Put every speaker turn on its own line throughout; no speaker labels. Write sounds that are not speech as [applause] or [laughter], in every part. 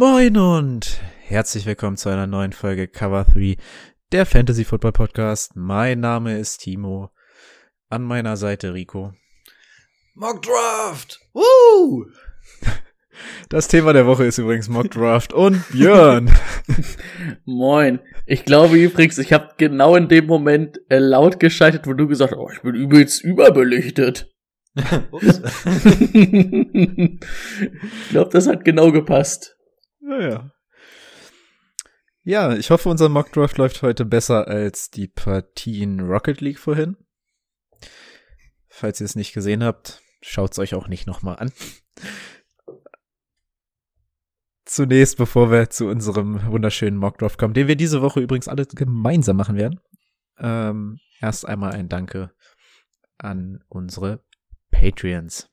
Moin und herzlich willkommen zu einer neuen Folge Cover 3, der Fantasy Football Podcast. Mein Name ist Timo. An meiner Seite Rico.
Mock Draft! Woo! [laughs]
Das Thema der Woche ist übrigens Mock Draft und Björn. [laughs]
Moin. Ich glaube übrigens, ich habe genau in dem Moment äh, laut geschaltet, wo du gesagt hast, oh, ich bin übelst überbelichtet. [laughs] Ich glaube, das hat genau gepasst.
Naja. Ja, ich hoffe, unser Mock Draft läuft heute besser als die Partien Rocket League vorhin. Falls ihr es nicht gesehen habt, schaut es euch auch nicht nochmal an. Zunächst, bevor wir zu unserem wunderschönen Mock Draft kommen, den wir diese Woche übrigens alle gemeinsam machen werden. Ähm, erst einmal ein Danke an unsere Patreons.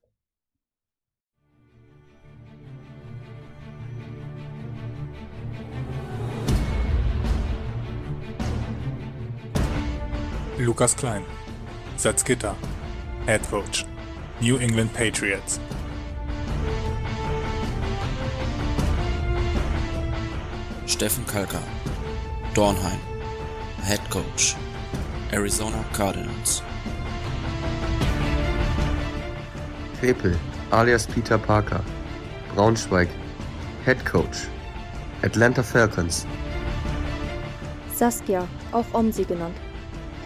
Lukas Klein, Salzgitter, Head Coach, New England Patriots.
Steffen Kalka, Dornheim, Head Coach, Arizona Cardinals.
Krepel, alias Peter Parker, Braunschweig, Head Coach, Atlanta Falcons.
Saskia, auch Omsi genannt,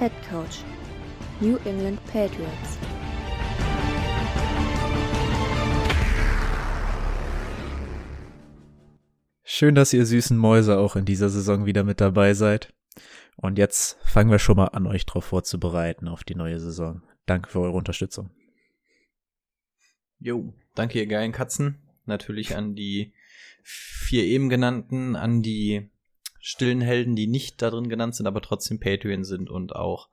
Head Coach, New England Patriots.
Schön, dass ihr süßen Mäuse auch in dieser Saison wieder mit dabei seid. Und jetzt fangen wir schon mal an, euch darauf vorzubereiten auf die neue Saison. Danke für eure Unterstützung.
Jo, danke ihr geilen Katzen. Natürlich an die vier eben genannten, an die stillen Helden, die nicht da drin genannt sind, aber trotzdem Patreon sind und auch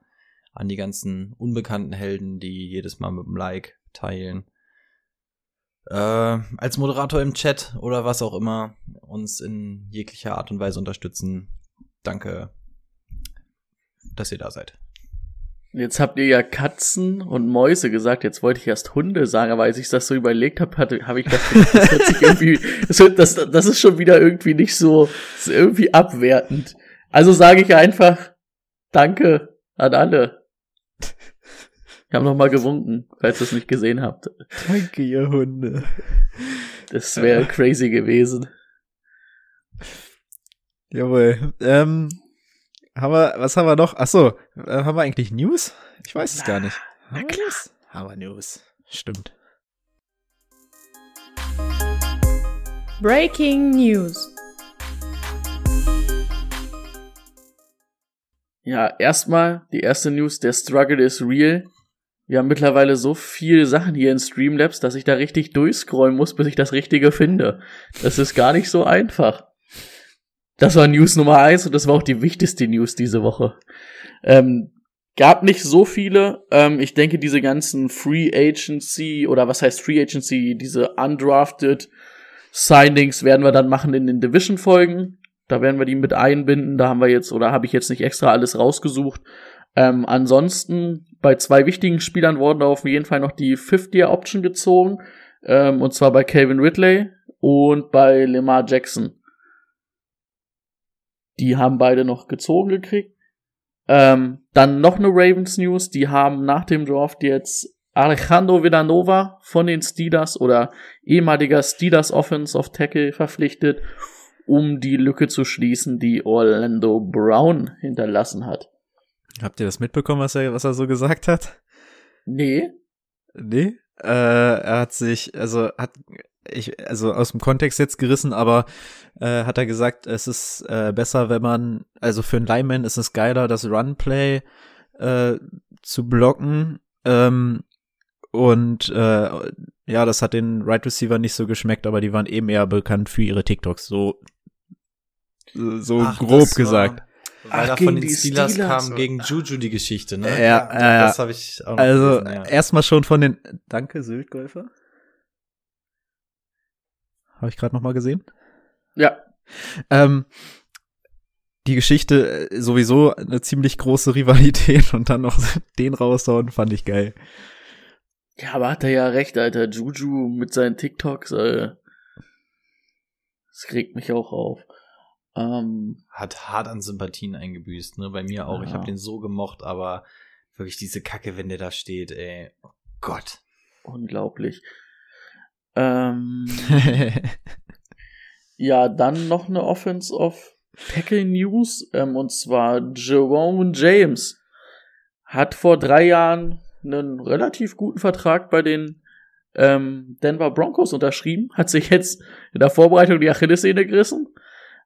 an die ganzen unbekannten Helden, die jedes Mal mit dem Like teilen. Äh, als Moderator im Chat oder was auch immer uns in jeglicher Art und Weise unterstützen. Danke, dass ihr da seid.
Jetzt habt ihr ja Katzen und Mäuse gesagt. Jetzt wollte ich erst Hunde sagen, aber als ich das so überlegt habe, hatte, habe ich gedacht, das hört sich [laughs] irgendwie, das, das, das ist schon wieder irgendwie nicht so, ist irgendwie abwertend. Also sage ich einfach Danke an alle. Ich habe noch mal gewunken, falls ihr es nicht gesehen habt.
Danke, ihr Hunde.
Das wäre crazy gewesen.
Jawohl. Ähm, haben wir, was haben wir noch? Achso, äh, haben wir eigentlich News? Ich weiß es gar nicht.
Na klar.
News? Haben wir News. Stimmt.
Breaking News.
Ja, erstmal die erste News, der Struggle is real. Wir haben mittlerweile so viele Sachen hier in Streamlabs, dass ich da richtig durchscrollen muss, bis ich das Richtige finde. Das ist gar nicht so einfach. Das war News Nummer eins und das war auch die wichtigste News diese Woche. Ähm, gab nicht so viele. Ähm, ich denke, diese ganzen Free Agency oder was heißt Free Agency, diese undrafted Signings werden wir dann machen in den Division-Folgen. Da werden wir die mit einbinden. Da haben wir jetzt oder habe ich jetzt nicht extra alles rausgesucht. Ähm, ansonsten bei zwei wichtigen Spielern wurden auf jeden Fall noch die Fifth-Year-Option gezogen. Ähm, und zwar bei Calvin Ridley und bei Lamar Jackson. Die haben beide noch gezogen gekriegt. Ähm, dann noch eine Ravens News. Die haben nach dem Draft jetzt Alejandro Villanova von den Steelers oder ehemaliger Steelers Offense of Tackle verpflichtet, um die Lücke zu schließen, die Orlando Brown hinterlassen hat.
Habt ihr das mitbekommen, was er, was er so gesagt hat?
Nee.
Nee? Äh, er hat sich, also hat ich, also aus dem Kontext jetzt gerissen, aber äh, hat er gesagt, es ist äh, besser, wenn man, also für einen Lineman ist es geiler, das Runplay äh, zu blocken ähm, Und äh, ja, das hat den Right Receiver nicht so geschmeckt, aber die waren eben eher bekannt für ihre TikToks. So, so
Ach,
grob gesagt.
Weil
Ach,
da von den Steelers,
Steelers.
kam gegen Juju die Geschichte, ne?
Ja,
doch,
ja,
das habe ich auch noch
Also
ja.
erstmal schon von den. Danke, Syltgolfer. Habe ich gerade noch mal gesehen.
Ja,
Ähm, die Geschichte äh, sowieso eine ziemlich große Rivalität [laughs] und dann noch [laughs] den raushauen, fand ich geil.
Ja, aber hat er ja recht, Alter. Juju mit seinen TikToks, äh, das regt mich auch auf. Ähm,
Hat hart an Sympathien eingebüßt, ne? Bei mir auch. Ich
Ja.
habe den so gemocht, aber wirklich diese Kacke, wenn der da steht, ey. Oh Gott.
unglaublich. Ähm, [laughs] ja, dann noch eine Offense of Tackle News, ähm, und zwar Jerome James hat vor drei Jahren einen relativ guten Vertrag bei den ähm, Denver Broncos unterschrieben, hat sich jetzt in der Vorbereitung die Achillessehne gerissen,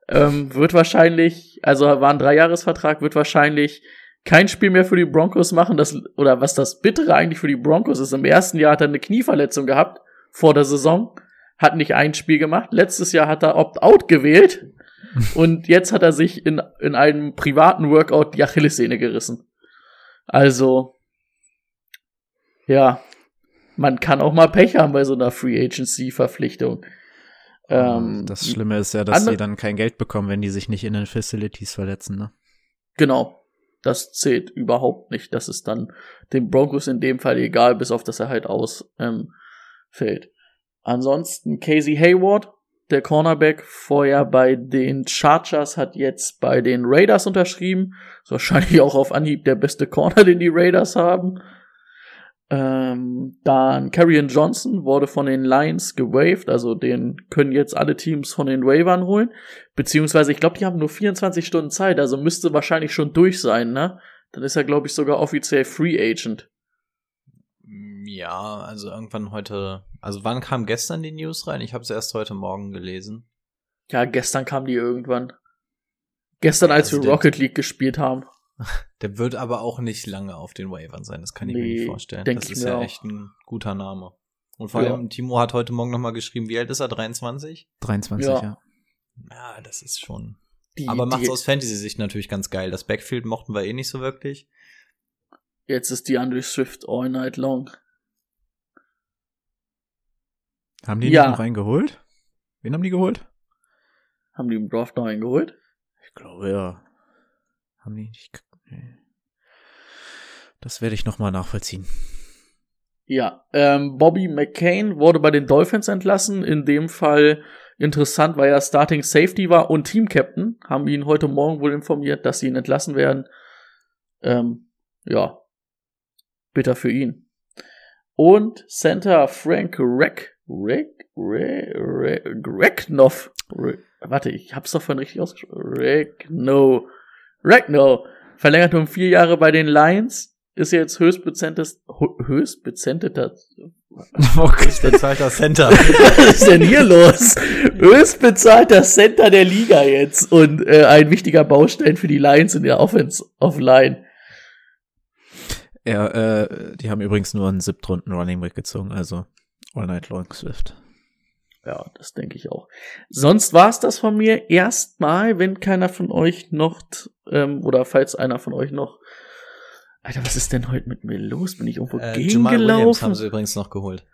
ähm, wird wahrscheinlich, also war ein Dreijahresvertrag, wird wahrscheinlich kein Spiel mehr für die Broncos machen, das, oder was das Bittere eigentlich für die Broncos ist, im ersten Jahr hat er eine Knieverletzung gehabt, vor der Saison, hat nicht ein Spiel gemacht, letztes Jahr hat er Opt-out gewählt, [laughs] und jetzt hat er sich in, in einem privaten Workout die Achillessehne gerissen. Also, ja, man kann auch mal Pech haben bei so einer Free Agency Verpflichtung. Ähm,
das Schlimme ist ja, dass die dann kein Geld bekommen, wenn die sich nicht in den Facilities verletzen, ne?
Genau. Das zählt überhaupt nicht. Das ist dann den Broncos in dem Fall egal, bis auf dass er halt ausfällt. Ähm, fällt. Ansonsten Casey Hayward, der Cornerback, vorher bei den Chargers, hat jetzt bei den Raiders unterschrieben. Ist wahrscheinlich auch auf Anhieb der beste Corner, [laughs] den die Raiders haben. Ähm, dann Carrion Johnson wurde von den Lions gewaved, also den können jetzt alle Teams von den Waivern holen. Beziehungsweise, ich glaube, die haben nur 24 Stunden Zeit, also müsste wahrscheinlich schon durch sein, ne? Dann ist er, glaube ich, sogar offiziell Free Agent.
Ja, also irgendwann heute. Also wann kam gestern die News rein? Ich habe es erst heute Morgen gelesen.
Ja, gestern kam die irgendwann. Gestern, als
Also
wir Rocket League gespielt haben. [laughs]
Der wird aber auch nicht lange auf den Waivern sein, das kann ich mir
Nee,
nicht vorstellen. Das
ich
ist
mir
ja
auch.
echt ein guter Name. Und vor
Ja.
allem, Timo hat heute Morgen nochmal geschrieben, wie alt ist er? 23?
23,
Ja.
ja.
Ja, das ist schon.
Die,
aber macht's
die,
aus Fantasy-Sicht natürlich ganz geil. Das Backfield mochten wir eh nicht so wirklich.
Jetzt ist die Andre Swift all night long.
Haben die
Ja.
nicht noch einen geholt? Wen haben die geholt?
Haben die im Draft noch einen geholt?
Ich glaube, ja. Haben die nicht. Nee. Das werde ich nochmal nachvollziehen.
Ja, ähm, Bobby McCain wurde bei den Dolphins entlassen. In dem Fall interessant, weil er Starting Safety war und Team Captain. Haben ihn heute Morgen wohl informiert, dass sie ihn entlassen werden. Ähm, ja, bitter für ihn. Und Center Frank Reck, Reck, Reck, Reck, Recknoff. Re, warte, ich hab's doch von richtig ausgesprochen. Reckno. Reckno. Verlängert um vier Jahre bei den Lions. Ist jetzt höchstbezentetes, höchstbezenteter, [laughs]
Bezahlter Center. [laughs]
was ist denn hier los? Höchstbezahlter Center der Liga jetzt und äh, ein wichtiger Baustein für die Lions in der Offense of Line.
Ja, äh, die haben übrigens nur einen siebtrunden Running Back gezogen, also All Night Long Swift.
Ja, das denke ich auch. Sonst war's das von mir erstmal, wenn keiner von euch noch ähm, oder falls einer von euch noch Alter, was ist denn heute mit mir los? Bin ich irgendwo
äh, Jamal Williams
gegengelaufen?
haben sie übrigens noch geholt.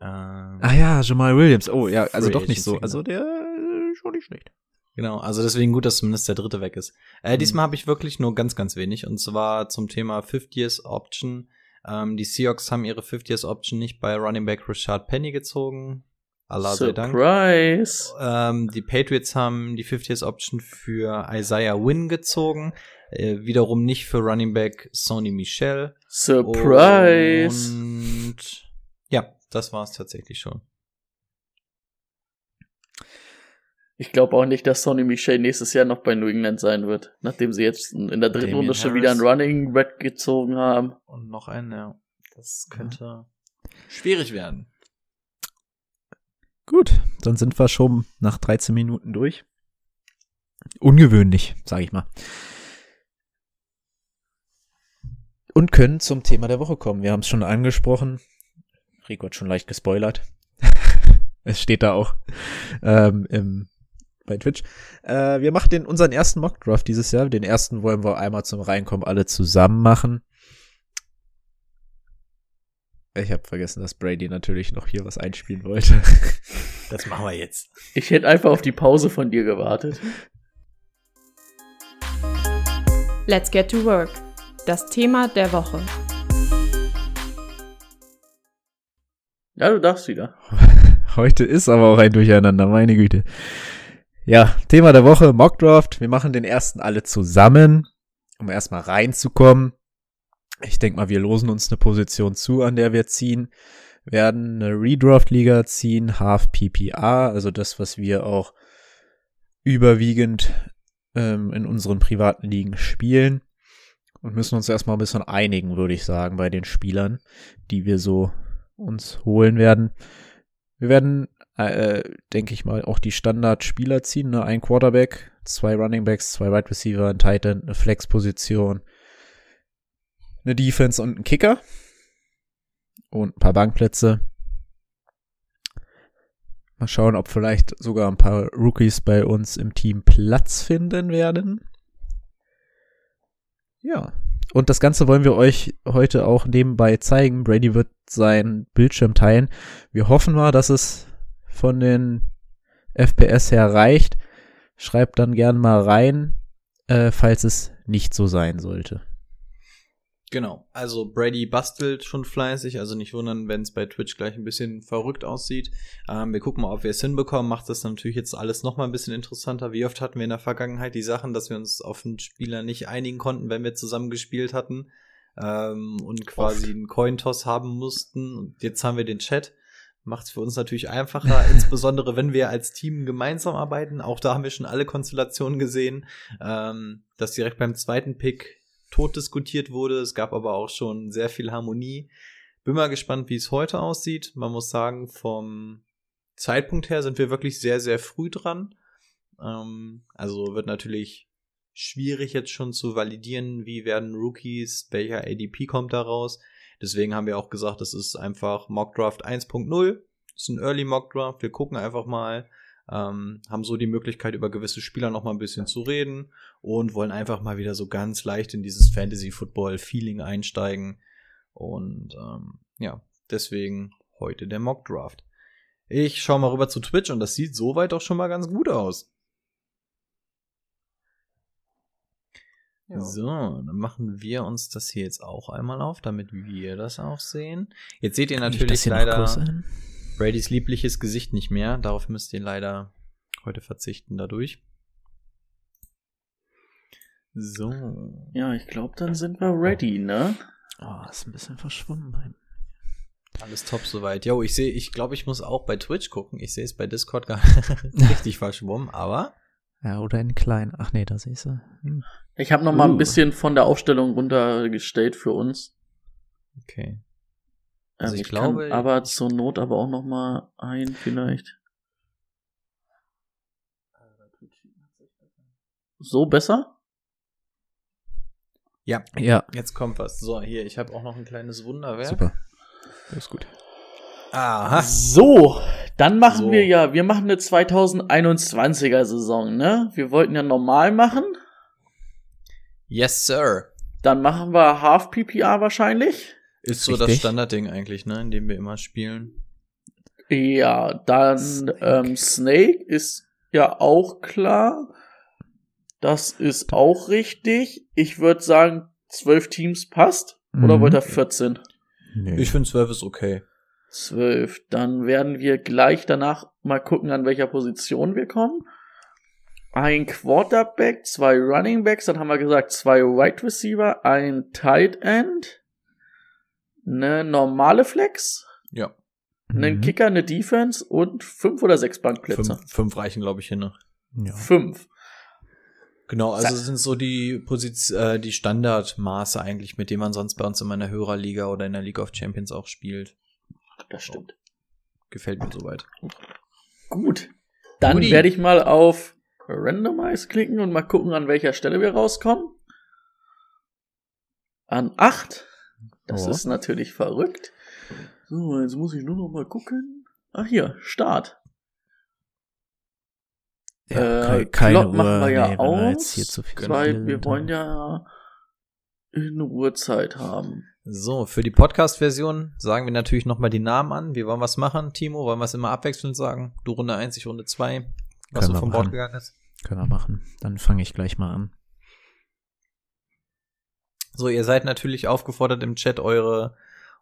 Ähm,
Ah ja, Jamal Williams. Oh ja, also doch nicht so.
Agency,
Also der äh, schon nicht schlecht.
Genau, also deswegen gut, dass zumindest der dritte weg ist. Äh,
Mhm.
diesmal habe ich wirklich nur ganz, ganz wenig. Und zwar zum Thema 50 Years Option. Ähm, die Seahawks haben ihre 50 Years Option nicht bei Running Back Richard Penny gezogen. Allah.
Surprise.
Ähm, die Patriots haben die 50 Years Option für Isaiah Wynn gezogen. Äh, wiederum nicht für Running Back Sony Michel.
Surprise.
Und ja, das war's tatsächlich schon.
Ich glaube auch nicht, dass Sonny Michel nächstes Jahr noch bei New England sein wird, nachdem sie jetzt in der dritten
Damian
Runde schon
Harris.
wieder einen Running Back gezogen haben.
Und noch ein, ja. Das könnte schwierig werden.
Gut, dann sind wir schon nach 13 Minuten durch. Ungewöhnlich, sage ich mal. Und können zum Thema der Woche kommen. Wir haben es schon angesprochen. Rico hat schon leicht gespoilert. [laughs] es steht da auch ähm, im, bei Twitch. Äh, wir machen den, unseren ersten Mockdraft dieses Jahr. Den ersten wollen wir einmal zum Reinkommen alle zusammen machen. Ich habe vergessen, dass Brady natürlich noch hier was einspielen wollte. [laughs]
Das machen wir jetzt.
Ich hätte einfach auf die Pause von dir gewartet.
Let's get to work. Das Thema der Woche.
Ja, du darfst wieder. [laughs]
Heute ist aber auch ein Durcheinander, meine Güte. Ja, Thema der Woche, Mockdraft. Wir machen den ersten alle zusammen, um erstmal reinzukommen. Ich denke mal, wir losen uns eine Position zu, an der wir ziehen werden eine Redraft-Liga ziehen, Half PPR, also das, was wir auch überwiegend ähm, in unseren privaten Ligen spielen und müssen uns erstmal ein bisschen einigen, würde ich sagen, bei den Spielern, die wir so uns holen werden. Wir werden, äh, denke ich mal, auch die Standard-Spieler ziehen, ne? ein Quarterback, zwei Running Backs, zwei Wide Receiver, ein Titan, eine Flex-Position, eine Defense und ein Kicker und ein paar Bankplätze. Mal schauen, ob vielleicht sogar ein paar Rookies bei uns im Team Platz finden werden. Ja. Und das Ganze wollen wir euch heute auch nebenbei zeigen. Brady wird seinen Bildschirm teilen. Wir hoffen mal, dass es von den FPS her reicht. Schreibt dann gern mal rein, äh, falls es nicht so sein sollte.
Genau, also Brady bastelt schon fleißig, also nicht wundern, wenn es bei Twitch gleich ein bisschen verrückt aussieht. Ähm, wir gucken mal, ob wir es hinbekommen. Macht das natürlich jetzt alles noch mal ein bisschen interessanter. Wie oft hatten wir in der Vergangenheit die Sachen, dass wir uns auf einen Spieler nicht einigen konnten, wenn wir zusammen gespielt hatten ähm, und quasi oft. einen Cointoss haben mussten. Und jetzt haben wir den Chat. Macht es für uns natürlich einfacher, [laughs] insbesondere wenn wir als Team gemeinsam arbeiten. Auch da haben wir schon alle Konstellationen gesehen, ähm, dass direkt beim zweiten Pick tot diskutiert wurde. Es gab aber auch schon sehr viel Harmonie. Bin mal gespannt, wie es heute aussieht. Man muss sagen, vom Zeitpunkt her sind wir wirklich sehr, sehr früh dran. Ähm, also wird natürlich schwierig jetzt schon zu validieren, wie werden Rookies, welcher ADP kommt daraus. Deswegen haben wir auch gesagt, das ist einfach Mockdraft 1.0. Das ist ein Early Mockdraft. Wir gucken einfach mal, ähm, haben so die Möglichkeit, über gewisse Spieler noch mal ein bisschen zu reden und wollen einfach mal wieder so ganz leicht in dieses Fantasy-Football-Feeling einsteigen. Und ähm, ja, deswegen heute der Mock-Draft. Ich schaue mal rüber zu Twitch und das sieht soweit doch schon mal ganz gut aus. So, dann machen wir uns das hier jetzt auch einmal auf, damit wir das auch sehen. Jetzt seht ihr natürlich leider Bradys liebliches Gesicht nicht mehr. Darauf müsst ihr leider heute verzichten dadurch. So.
Ja, ich glaube, dann sind wir ready, ne?
Oh, ist ein bisschen verschwommen beim.
Alles top soweit. Jo, ich sehe, ich glaube, ich muss auch bei Twitch gucken. Ich sehe es bei Discord gar [laughs] [laughs] richtig verschwommen, aber.
Ja, oder in klein. Ach nee, da siehst du. Hm.
Ich habe noch uh. mal ein uh. bisschen von der Aufstellung runtergestellt für uns.
Okay.
Also, also ich, ich glaube, aber zur Not aber auch noch mal ein vielleicht. So besser?
Ja. Ja. Jetzt kommt was. So, hier, ich habe auch noch ein kleines Wunderwerk.
Super. Das ist gut.
Aha. So, dann machen so. wir ja, wir machen eine 2021er Saison, ne? Wir wollten ja normal machen.
Yes, sir.
Dann machen wir Half PPR wahrscheinlich.
Ist so Richtig. das Standardding eigentlich, ne, in dem wir immer spielen.
Ja, dann Snake. Ähm, Snake ist ja auch klar. Das ist auch richtig. Ich würde sagen, zwölf Teams passt. Oder mhm. wollt ihr 14?
Nee. Ich finde zwölf ist okay.
Zwölf. Dann werden wir gleich danach mal gucken, an welcher Position wir kommen. Ein Quarterback, zwei Running Backs, dann haben wir gesagt, zwei Wide Receiver, ein Tight End, eine normale Flex.
Ja.
Einen mhm. Kicker, eine Defense und fünf oder sechs Bankplätze.
Fünf, fünf reichen, glaube ich, hin. Ne?
Ja. Fünf.
Genau, also das sind so die Position, äh, die Standardmaße eigentlich, mit denen man sonst bei uns in meiner Hörerliga oder in der League of Champions auch spielt.
Das stimmt.
Gefällt mir soweit.
Gut. Dann werde ich mal auf Randomize klicken und mal gucken, an welcher Stelle wir rauskommen. An 8. Das oh. ist natürlich verrückt. So, jetzt muss ich nur noch mal gucken. Ach hier, Start.
Ja,
äh,
keine
Klopp machen wir ja
nee, wir
aus,
hier zu viel
weil wir wollen ja eine Uhrzeit haben.
So, für die Podcast-Version sagen wir natürlich nochmal die Namen an. Wie wollen wir es machen, Timo? Wollen wir es immer abwechselnd sagen? Du Runde 1, ich Runde 2. Was
Können
so
wir
vom Bord
machen.
gegangen ist.
Können wir machen. Dann fange ich gleich mal an.
So, ihr seid natürlich aufgefordert im Chat eure,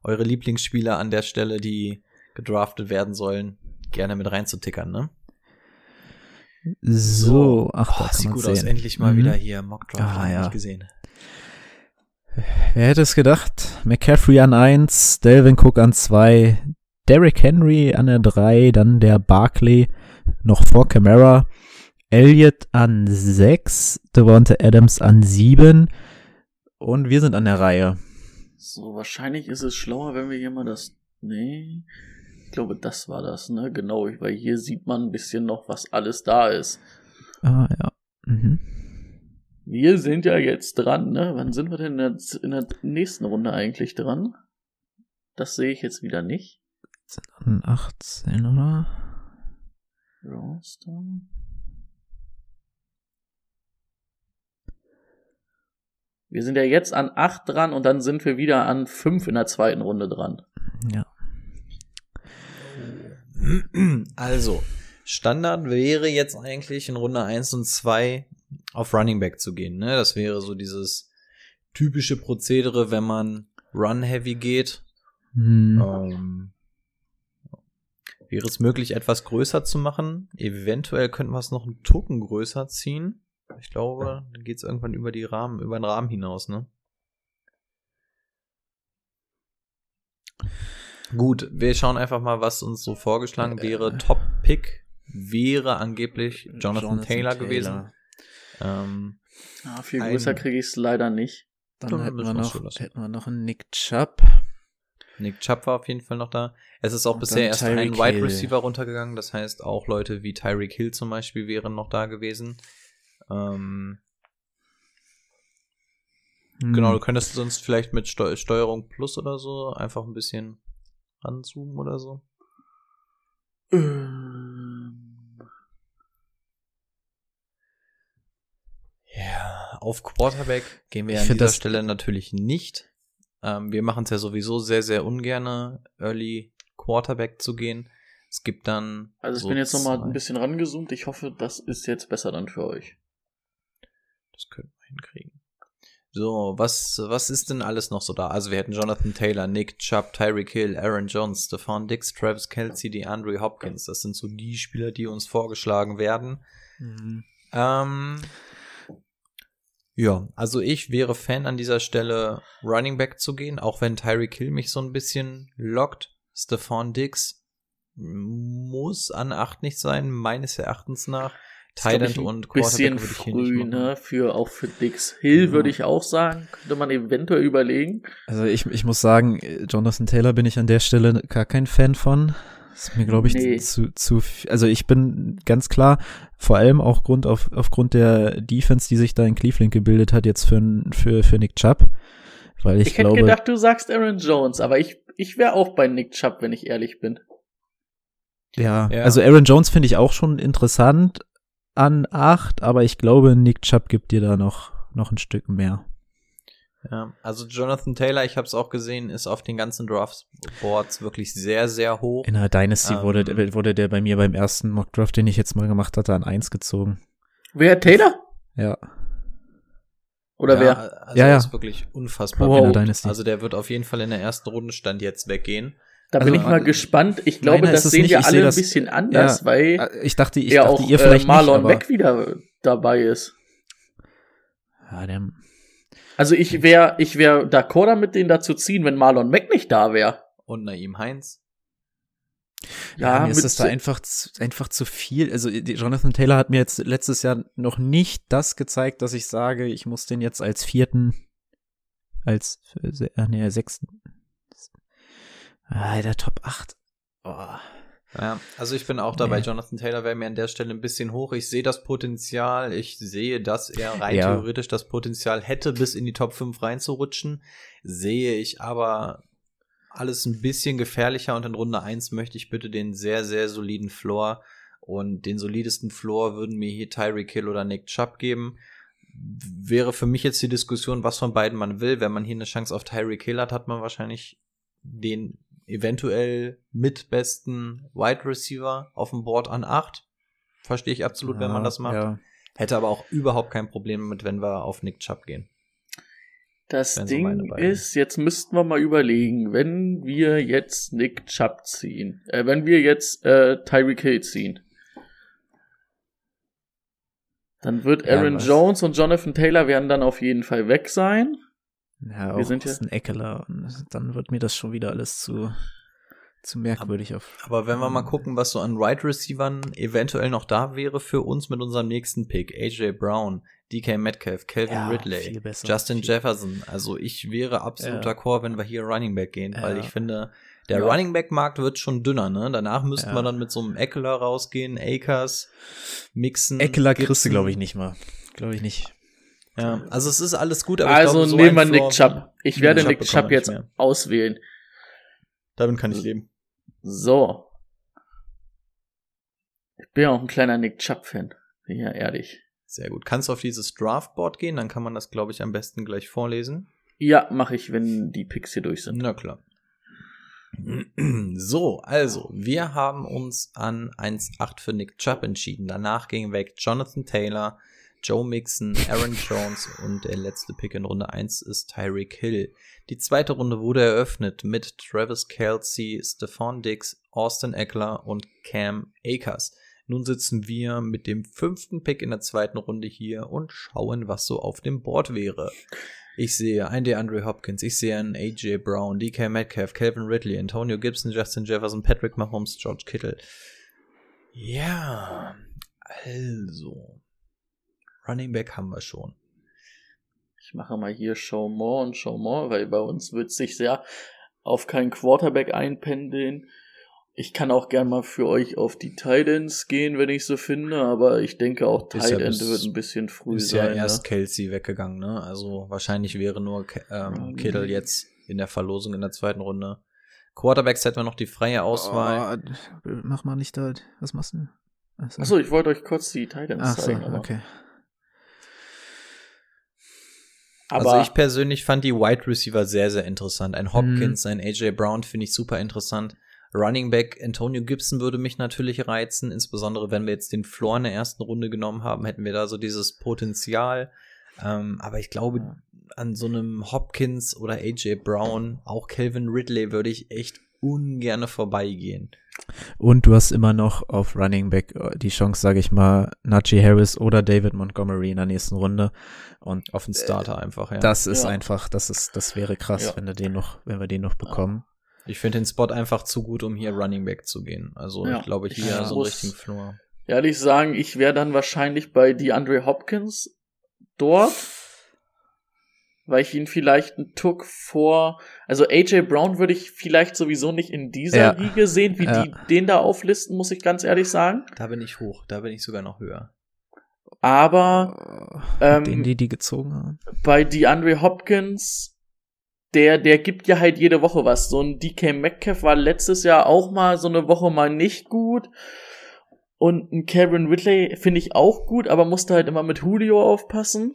eure Lieblingsspieler an der Stelle, die gedraftet werden sollen, gerne mit reinzutickern, ne?
So, ach, da
Boah,
kann
sieht gut
sehen.
aus. Endlich mal
Mhm.
wieder hier Mockdraft.
Ah,
hab ich
ja.
nicht gesehen.
Wer hätte es gedacht? McCaffrey an 1, Delvin Cook an 2, Derrick Henry an der 3, dann der Barkley noch vor Camara, Elliott an 6, Devonta Adams an 7 und wir sind an der Reihe.
So, wahrscheinlich ist es schlauer, wenn wir hier mal das. Nee. Ich glaube, das war das, ne? Genau, weil hier sieht man ein bisschen noch, was alles da ist.
Ah, ja. Mhm.
Wir sind ja jetzt dran, ne? Wann sind wir denn in der, in der nächsten Runde eigentlich dran? Das sehe ich jetzt wieder nicht.
Sind an 18, oder?
Roster. Wir sind ja jetzt an 8 dran und dann sind wir wieder an 5 in der zweiten Runde dran.
Ja.
Also, Standard wäre jetzt eigentlich in Runde 1 und 2 auf Running Back zu gehen. Ne? Das wäre so dieses typische Prozedere, wenn man Run-Heavy geht.
Hm.
Ähm, wäre es möglich, etwas größer zu machen? Eventuell könnten wir es noch einen Tucken größer ziehen. Ich glaube, dann geht es irgendwann über die Rahmen, über den Rahmen hinaus, ne? Gut, wir schauen einfach mal, was uns so vorgeschlagen wäre. Top-Pick wäre angeblich Jonathan, Taylor, gewesen. Ähm,
Ja, viel
Ein-
größer kriege ich es leider nicht.
Dann
Dann
hätten wir, noch, hätten wir noch einen Nick Chubb.
Nick Chubb war auf jeden Fall noch da. Es ist auch
Und
bisher erst
Tyreek
ein Wide
Hill.
Receiver runtergegangen. Das heißt, auch Leute wie Tyreek Hill zum Beispiel wären noch da gewesen. Ähm,
Hm.
Genau, du könntest sonst vielleicht mit Steu Steuerung Plus oder so einfach ein bisschen ranzoomen oder so. Auf Quarterback gehen wir
Ich
an dieser
das-
Stelle natürlich nicht. Ähm, wir machen es ja sowieso sehr, sehr ungerne, Early Quarterback zu gehen. Es gibt dann.
Also ich
so
bin jetzt noch mal
zwei-
ein bisschen rangezoomt. Ich hoffe, das ist jetzt besser dann für euch.
Das können wir hinkriegen. So, was, was ist denn alles noch so da? Also wir hätten Jonathan Taylor, Nick Chubb, Tyreek Hill, Aaron Jones, Stephon Dix, Travis Kelsey, DeAndre Hopkins. Das sind so die Spieler, die uns vorgeschlagen werden.
Mhm.
Ähm, ja, also ich wäre Fan an dieser Stelle Running Back zu gehen, auch wenn Tyreek Hill mich so ein bisschen lockt. Stephon Dix muss an 8 nicht sein, meines Erachtens nach. Thailand und
bisschen
Quarterback würde ich hier nicht
früh, ne? Für, auch für Dix Hill
Ja.
würde ich auch sagen. Könnte man eventuell überlegen.
Also ich, ich muss sagen, äh, Jonathan Taylor bin ich an der Stelle gar kein Fan von. Ist mir, glaube ich,
Nee.
zu, zu, viel- also ich bin ganz klar, vor allem auch Grund auf, aufgrund der Defense, die sich da in Cleveland gebildet hat, jetzt für, für, für Nick Chubb. Weil ich,
Ich, hätte
glaube,
gedacht, du sagst Aaron Jones, aber ich, ich wäre auch bei Nick Chubb, wenn ich ehrlich bin.
ja,
Ja.
also Aaron Jones finde ich auch schon interessant an acht, aber ich glaube, Nick Chubb gibt dir da noch, noch ein Stück mehr.
Ja, also Jonathan Taylor, ich habe es auch gesehen, ist auf den ganzen Draftboards wirklich sehr, sehr hoch.
In der Dynasty
Ähm.
wurde, der- wurde der bei mir beim ersten Mockdraft, den ich jetzt mal gemacht hatte, an eins gezogen.
Wer, Taylor?
Ja.
Oder
ja,
wer?
Also
Ja, ja.
ist wirklich unfassbar
Wow.
In der Dynasty.
Also der wird auf jeden Fall in der ersten Runde stand jetzt weggehen.
Da
also,
bin ich mal
äh,
gespannt. Ich glaube, das sehen
nicht.
wir
Ich
alle
sehe
ein
das-
bisschen anders,
Ja,
weil
Äh, Ich dachte, ich
ja
dachte,
auch
ihr
äh,
vielleicht
Marlon
nicht, aber,
Mack wieder dabei ist.
Ja, der,
Also ich wäre ich wär d'accord damit, den da zu ziehen, wenn Marlon Mack nicht da wäre.
Und Naim Heinz.
ja, mir
mit
ist das da einfach zu, einfach zu viel. Also die- Jonathan Taylor hat mir jetzt letztes Jahr noch nicht das gezeigt, dass ich sage, ich muss den jetzt als vierten, als äh, nee, sechsten. Ah, der Top 8. Oh.
Ja, also ich bin auch dabei.
Nee.
Jonathan Taylor wäre mir an der Stelle ein bisschen hoch. Ich sehe das Potenzial. Ich sehe, dass er rein
Ja.
theoretisch das Potenzial hätte, bis in die Top 5 reinzurutschen. Sehe ich aber alles ein bisschen gefährlicher und in Runde 1 möchte ich bitte den sehr, sehr soliden Floor. Und den solidesten Floor würden mir hier Tyreek Hill oder Nick Chubb geben. Wäre für mich jetzt die Diskussion, was von beiden man will. Wenn man hier eine Chance auf Tyreek Hill hat, hat man wahrscheinlich den eventuell mitbesten Wide Receiver auf dem Board an 8. Verstehe ich absolut, wenn man das macht.
Ja.
Hätte aber auch überhaupt kein Problem mit, wenn wir auf Nick Chubb gehen.
Das
so meine
Ding
beiden.
ist, jetzt müssten wir mal überlegen, wenn wir jetzt Nick Chubb ziehen, äh, wenn wir jetzt äh, Tyreek Hill ziehen, dann wird
Ja,
Aaron
was?
Jones und Jonathan Taylor werden dann auf jeden Fall weg sein.
Ja,
Wir
auch
sind ja-
ist ein Eckler. Und dann wird mir das schon wieder alles zu, zu merkwürdig auf.
Aber wenn wir mal gucken, was so an Wide Receivern eventuell noch da wäre für uns mit unserem nächsten Pick, AJ Brown, DK Metcalf, Calvin
Ja,
Ridley,
besser.
Justin Jefferson. Also ich wäre absoluter
Ja.
Core, wenn wir hier Running Back gehen, weil
Ja.
ich finde, der
Ja.
Running Back Markt wird schon dünner, ne? Danach müssten
Ja.
wir dann mit so einem Eckler rausgehen, Akers, Mixen.
Eckler kriegst du, glaube ich, nicht mal. Glaube ich nicht.
Ja, also es ist alles gut, aber ich
Also
glaube, so
nehmen wir Nick Chubb. Ich werde
Chubb
Nick Chubb jetzt auswählen.
Damit kann ich leben.
So. Ich bin ja auch ein kleiner Nick Chubb-Fan. Bin ja ehrlich.
Sehr gut. Kannst du auf dieses Draftboard gehen, dann kann man das, glaube ich, am besten gleich vorlesen.
Ja, mache ich, wenn die Picks hier durch sind.
Na klar. So, also, wir haben uns an 1-8 für Nick Chubb entschieden. Danach ging weg Jonathan Taylor, Joe Mixon, Aaron Jones und der letzte Pick in Runde 1 ist Tyreek Hill. Die zweite Runde wurde eröffnet mit Travis Kelsey, Stephon Diggs, Austin Eckler und Cam Akers. Nun sitzen wir mit dem fünften Pick in der zweiten Runde hier und schauen, was so auf dem Board wäre. Ich sehe einen DeAndre Hopkins, ich sehe einen AJ Brown, DK Metcalf, Calvin Ridley, Antonio Gibson, Justin Jefferson, Patrick Mahomes, George Kittle. Ja, also. Running Back haben wir schon.
Ich mache mal hier Show More und Show More, weil bei uns wird sich sehr auf keinen Quarterback einpendeln. Ich kann auch gern mal für euch auf die Titans gehen, wenn ich so finde, aber ich denke auch
Ist ja
Tight End
bis-
wird ein bisschen früh
Ist ja
sein.
erst
ne?
Kelsey weggegangen, ne? Also wahrscheinlich wäre nur ähm, Kittle jetzt in der Verlosung in der zweiten Runde. Quarterbacks hätten wir noch die freie Auswahl.
Oh, mach mal nicht da. Was machst du? Achso,
Achso, ich wollte euch kurz die Titans
Ach so,
zeigen. Aber,
okay.
Aber
also ich persönlich fand die Wide Receiver sehr, sehr interessant. Ein Hopkins,
Mhm.
ein AJ Brown finde ich super interessant. Running Back Antonio Gibson würde mich natürlich reizen, insbesondere wenn wir jetzt den Floor in der ersten Runde genommen haben, hätten wir da so dieses Potenzial. Ähm, aber ich glaube, an so einem Hopkins oder AJ Brown, auch Calvin Ridley, würde ich echt ungerne vorbeigehen.
Und du hast immer noch auf Running Back äh, die Chance, sage ich mal, Najee Harris oder David Montgomery in der nächsten Runde. Und
Auf den Starter einfach, ja.
das ist
Ja.
einfach, das ist, das wäre krass,
Ja.
wenn wir den noch, wenn wir den noch bekommen.
Ich finde den Spot einfach zu gut, um hier Running Back zu gehen. Also
Ja.
ich glaube, hier
Ja.
so einen
Muss-
richtigen Floor.
ehrlich sagen, ich wäre dann wahrscheinlich bei DeAndre Hopkins dort, weil ich ihn vielleicht einen Tuck vor, also AJ Brown würde ich vielleicht sowieso nicht in dieser
Ja.
Liga sehen, wie
Ja.
die den da auflisten, muss ich ganz ehrlich sagen.
Da bin ich hoch, da bin ich sogar noch höher.
Aber ähm,
Den, die die gezogen haben.
bei DeAndre Hopkins, der, der gibt ja halt jede Woche was. So ein DK Metcalf war letztes Jahr auch mal so eine Woche mal nicht gut. Und ein Karen Ridley finde ich auch gut, aber musste halt immer mit Julio aufpassen.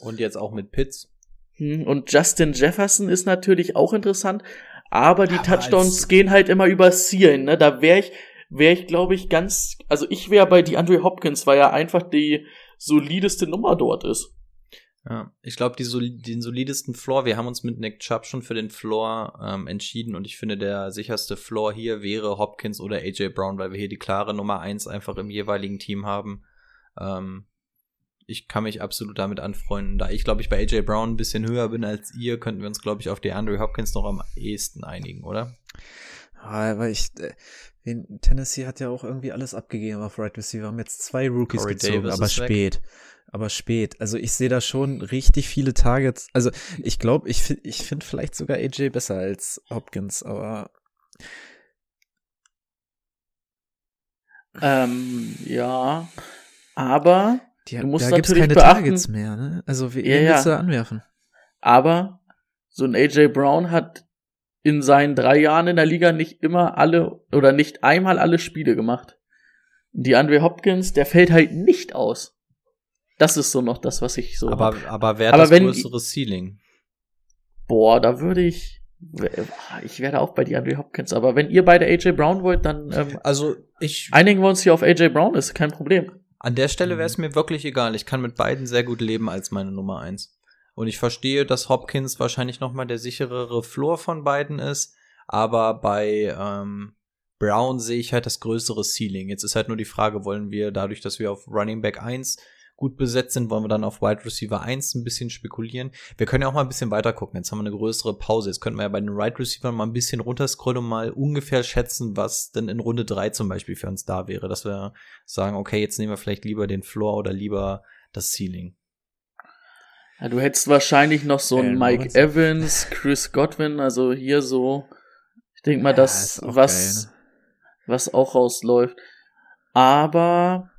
Und jetzt auch mit Pitts.
Hm, Und Justin Jefferson ist natürlich auch interessant, aber die
Aber
Touchdowns gehen halt immer über Zielen, ne? Da wäre ich, wäre ich, glaube ich, ganz, also ich wäre bei DeAndre Hopkins, weil er einfach die solideste Nummer dort ist.
Ja, ich glaube, die soli den solidesten Floor, wir haben uns mit Nick Chubb schon für den Floor ähm, entschieden und ich finde, der sicherste Floor hier wäre Hopkins oder AJ Brown, weil wir hier die klare Nummer eins einfach im jeweiligen Team haben. Ähm, ich kann mich absolut damit anfreunden. Da ich, glaube ich, bei AJ Brown ein bisschen höher bin als ihr, könnten wir uns, glaube ich, auf DeAndre Hopkins noch am ehesten einigen, oder?
Ah, aber ich, äh, Tennessee hat ja auch irgendwie alles abgegeben auf Right Receiver. Haben jetzt zwei Rookies
Corey
gezogen,
Davis
aber
ist weg.
spät. Aber spät. Also ich sehe da schon richtig viele Targets. Also ich glaube, ich, ich finde vielleicht sogar AJ besser als Hopkins, aber
Ähm, ja. Aber
die,
Du musst
da gibt's
natürlich
keine
beachten-
Targets mehr, ne? Also wie
Ja,
wen
ja.
willst du da anwerfen?
Aber so ein AJ Brown hat in seinen drei Jahren in der Liga nicht immer alle oder nicht einmal alle Spiele gemacht. Die Andre Hopkins, der fällt halt nicht aus. Das ist so noch das, was ich so.
Aber, aber wer hat
Aber
das
wenn-
größere Ceiling?
Boah, da würde ich. Ich werde auch bei die Andre Hopkins, aber wenn ihr beide AJ Brown wollt, dann ähm,
Also ich
einigen wir uns hier auf AJ Brown, ist kein Problem.
An der Stelle wäre es mir wirklich egal. Ich kann mit beiden sehr gut leben als meine Nummer eins. Und ich verstehe, dass Hopkins wahrscheinlich noch mal der sicherere Floor von beiden ist, aber bei ähm, Brown sehe ich halt das größere Ceiling. Jetzt ist halt nur die Frage, wollen wir dadurch, dass wir auf Running Back 1 gut besetzt sind, wollen wir dann auf Wide Receiver 1 ein bisschen spekulieren. Wir können ja auch mal ein bisschen weiter gucken. Jetzt haben wir eine größere Pause. Jetzt könnten wir ja bei den Wide Receivers mal ein bisschen runterscrollen und mal ungefähr schätzen, was denn in Runde 3 zum Beispiel für uns da wäre. Dass wir sagen, okay, jetzt nehmen wir vielleicht lieber den Floor oder lieber das Ceiling.
Ja, du hättest wahrscheinlich noch so einen
Allen
Mike
Robinson.
Evans, Chris Godwin, also hier so. Ich denke mal,
Ja,
das, was,
geil,
was auch rausläuft. Aber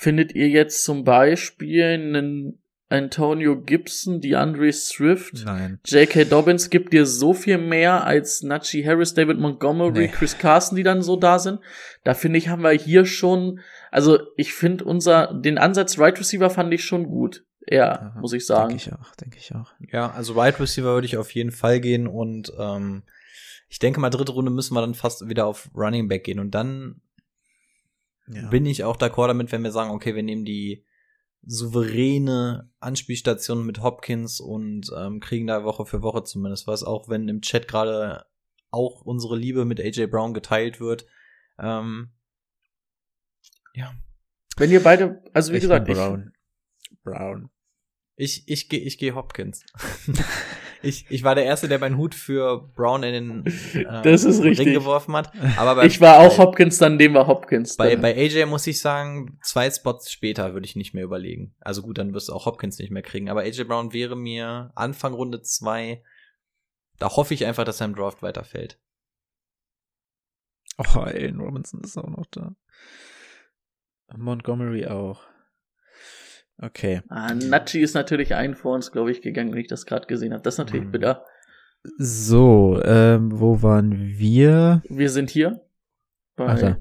findet ihr jetzt zum Beispiel einen Antonio Gibson, DeAndre Swift,
Nein.
J.K. Dobbins gibt dir so viel mehr als Najee Harris, David Montgomery,
Nee.
Chris Carson, die dann so da sind. Da finde ich, haben wir hier schon, also ich finde unser, den Ansatz Right Receiver fand ich schon gut. Ja, muss ich sagen.
Denke ich auch, denke ich auch.
Ja, also Wide Receiver würde ich auf jeden Fall gehen und ähm, ich denke mal, dritte Runde müssen wir dann fast wieder auf Running Back gehen und dann
Ja.
bin ich auch d'accord damit, wenn wir sagen, okay, wir nehmen die souveräne Anspielstation mit Hopkins und ähm, kriegen da Woche für Woche zumindest was, auch wenn im Chat gerade auch unsere Liebe mit AJ Brown geteilt wird. Ähm, ja,
Wenn ihr beide, also wie
Ich
gesagt,
bin
ich,
Brown. Brown.
ich, ich gehe ich geh Hopkins. [laughs] ich, ich war der Erste, der meinen Hut für Brown in den [laughs] äh,
Das ist richtig.
Ring geworfen hat. Aber bei,
ich war auch
bei,
Hopkins, dann dem war Hopkins.
Bei,
dann.
bei AJ muss ich sagen, zwei Spots später würde ich nicht mehr überlegen. Also gut, dann wirst du auch Hopkins nicht mehr kriegen. Aber AJ Brown wäre mir Anfang Runde zwei. Da hoffe ich einfach, dass er im Draft weiterfällt.
Oh, Allen Robinson ist auch noch da. Montgomery auch. Okay.
ah, Nachi ist natürlich ein vor uns, glaube ich, gegangen, wenn ich das gerade gesehen habe. Das ist natürlich
Mhm.
bitter.
So, ähm, wo waren wir?
Wir sind hier. Bei,
Ach, da.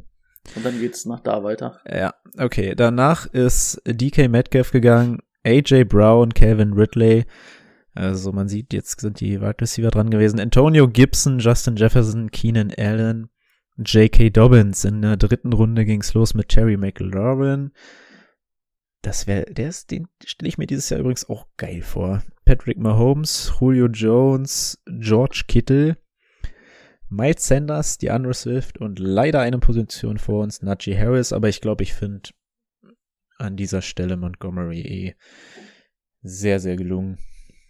und dann geht's nach da weiter.
Ja, okay. Danach ist DK Metcalf gegangen, AJ Brown, Calvin Ridley. Also man sieht, jetzt sind die Wide Receiver dran gewesen. Antonio Gibson, Justin Jefferson, Keenan Allen, J.K. Dobbins. In der dritten Runde ging's los mit Terry McLaurin. Das wäre, der ist, den stelle ich mir dieses Jahr übrigens auch geil vor. Patrick Mahomes, Julio Jones, George Kittle, Miles Sanders, DeAndre Swift und leider eine Position vor uns, Najee Harris, aber ich glaube, ich finde an dieser Stelle Montgomery eh sehr, sehr gelungen.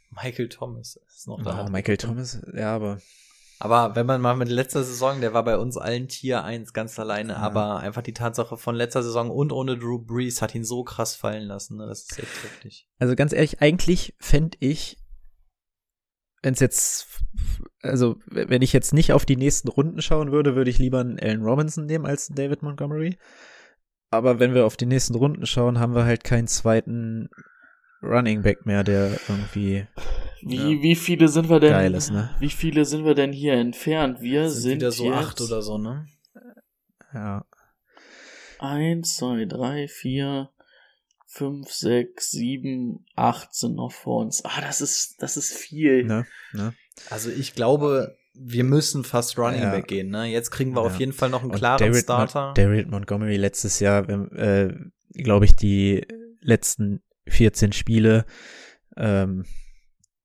Michael Thomas ist noch da.
Ah, Michael Thomas, ja, aber
Aber wenn man mal mit letzter Saison, der war bei uns allen Tier 1 ganz alleine,
Ja.
aber einfach die Tatsache von letzter Saison und ohne Drew Brees hat ihn so krass fallen lassen. Ne? Das ist echt heftig.
Also ganz ehrlich, eigentlich fände ich, wenn es jetzt, also wenn ich jetzt nicht auf die nächsten Runden schauen würde, würde ich lieber einen Allen Robinson nehmen als einen David Montgomery. Aber wenn wir auf die nächsten Runden schauen, haben wir halt keinen zweiten Running Back mehr, der irgendwie
Wie,
Ja.
wie viele sind wir denn?
Geil ist, ne?
Wie viele sind wir denn hier entfernt? Wir
Das
sind,
wieder so
jetzt
acht oder so, ne?
ja,
Eins, zwei, drei, vier, fünf, sechs, sieben, acht sind noch vor uns. Ah, das ist, das ist viel.
ne, ne.
Also ich glaube, wir müssen fast Running
Ja.
Back gehen, ne? Jetzt kriegen wir
Ja.
auf jeden Fall noch einen
Und
klaren
David
Starter.
Mon David Montgomery letztes Jahr, äh, glaube ich, die letzten 14 Spiele ähm,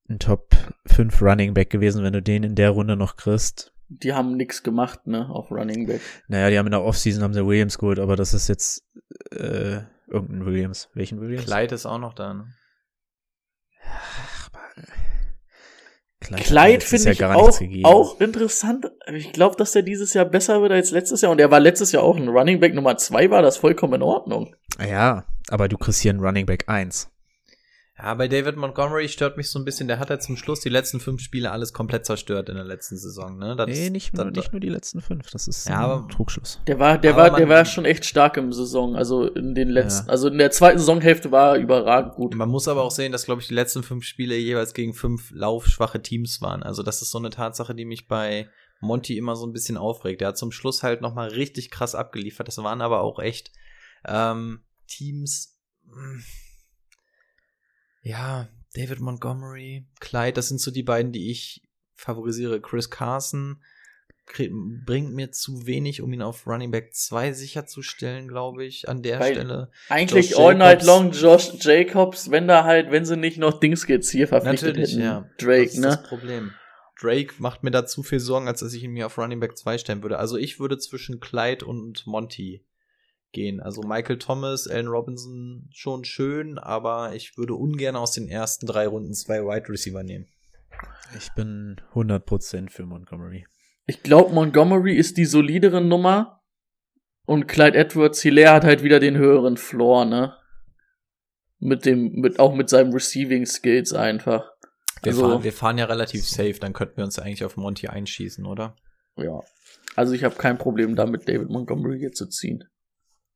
ein Top 5 Running Back gewesen, wenn du den in der Runde noch kriegst.
Die haben nix gemacht, ne, auf Running Back.
Naja, die haben in der Offseason haben sie Williams geholt, aber das ist jetzt äh, irgendein Williams. Welchen Williams?
Clyde ist auch noch da, ne?
Hat
Clyde
letztes
finde ich
gar
auch, auch interessant. Ich glaube, dass er dieses Jahr besser wird als letztes Jahr. Und er war letztes Jahr auch ein Running Back Nummer zwei, war das vollkommen in Ordnung.
Ja, aber du kriegst hier einen Running Back 1.
Ja, bei David Montgomery stört mich so ein bisschen, der hat ja zum Schluss die letzten fünf Spiele alles komplett zerstört in der letzten Saison, ne? Das,
nee, nicht nur,
das,
nicht nur die letzten fünf, das ist
Ja,
ein
aber-
Trugschluss.
Der war, der
Aber
war,
man-
der war schon echt stark im Saison. Also in den letzten,
Ja.
also in der zweiten Saisonhälfte war er überragend gut.
Man muss aber auch sehen, dass, glaube ich, die letzten fünf Spiele jeweils gegen fünf laufschwache Teams waren. Also das ist so eine Tatsache, die mich bei Monty immer so ein bisschen aufregt. Der hat zum Schluss halt noch mal richtig krass abgeliefert. Das waren aber auch echt ähm, Teams. mh, Ja, David Montgomery, Clyde, das sind so die beiden, die ich favorisiere. Chris Carson bringt mir zu wenig, um ihn auf Running Back 2 sicherzustellen, glaube ich, an der
Weil
Stelle.
Eigentlich
Josh
all night
Jacobs.
long Josh Jacobs, wenn da halt, wenn sie nicht noch Dings jetzt hier verpflichtet
Natürlich,
hätten.
ja.
Drake,
das ist
ne?
das Problem. Drake macht mir da zu viel Sorgen, als dass ich ihn mir auf Running Back 2 stellen würde. Also ich würde zwischen Clyde und Monty gehen. Also Michael Thomas, Allen Robinson schon schön, aber ich würde ungern aus den ersten drei Runden zwei Wide Receiver nehmen.
Ich bin 100% für Montgomery.
Ich glaube, Montgomery ist die solidere Nummer und Clyde Edwards Hilaire hat halt wieder den höheren Floor, ne? Mit dem, mit, auch mit seinem Receiving Skills einfach.
Wir,
Also-
fahren, wir fahren ja relativ safe, dann könnten wir uns eigentlich auf Monty einschießen, oder?
Ja. Also ich habe kein Problem damit, David Montgomery hier zu ziehen.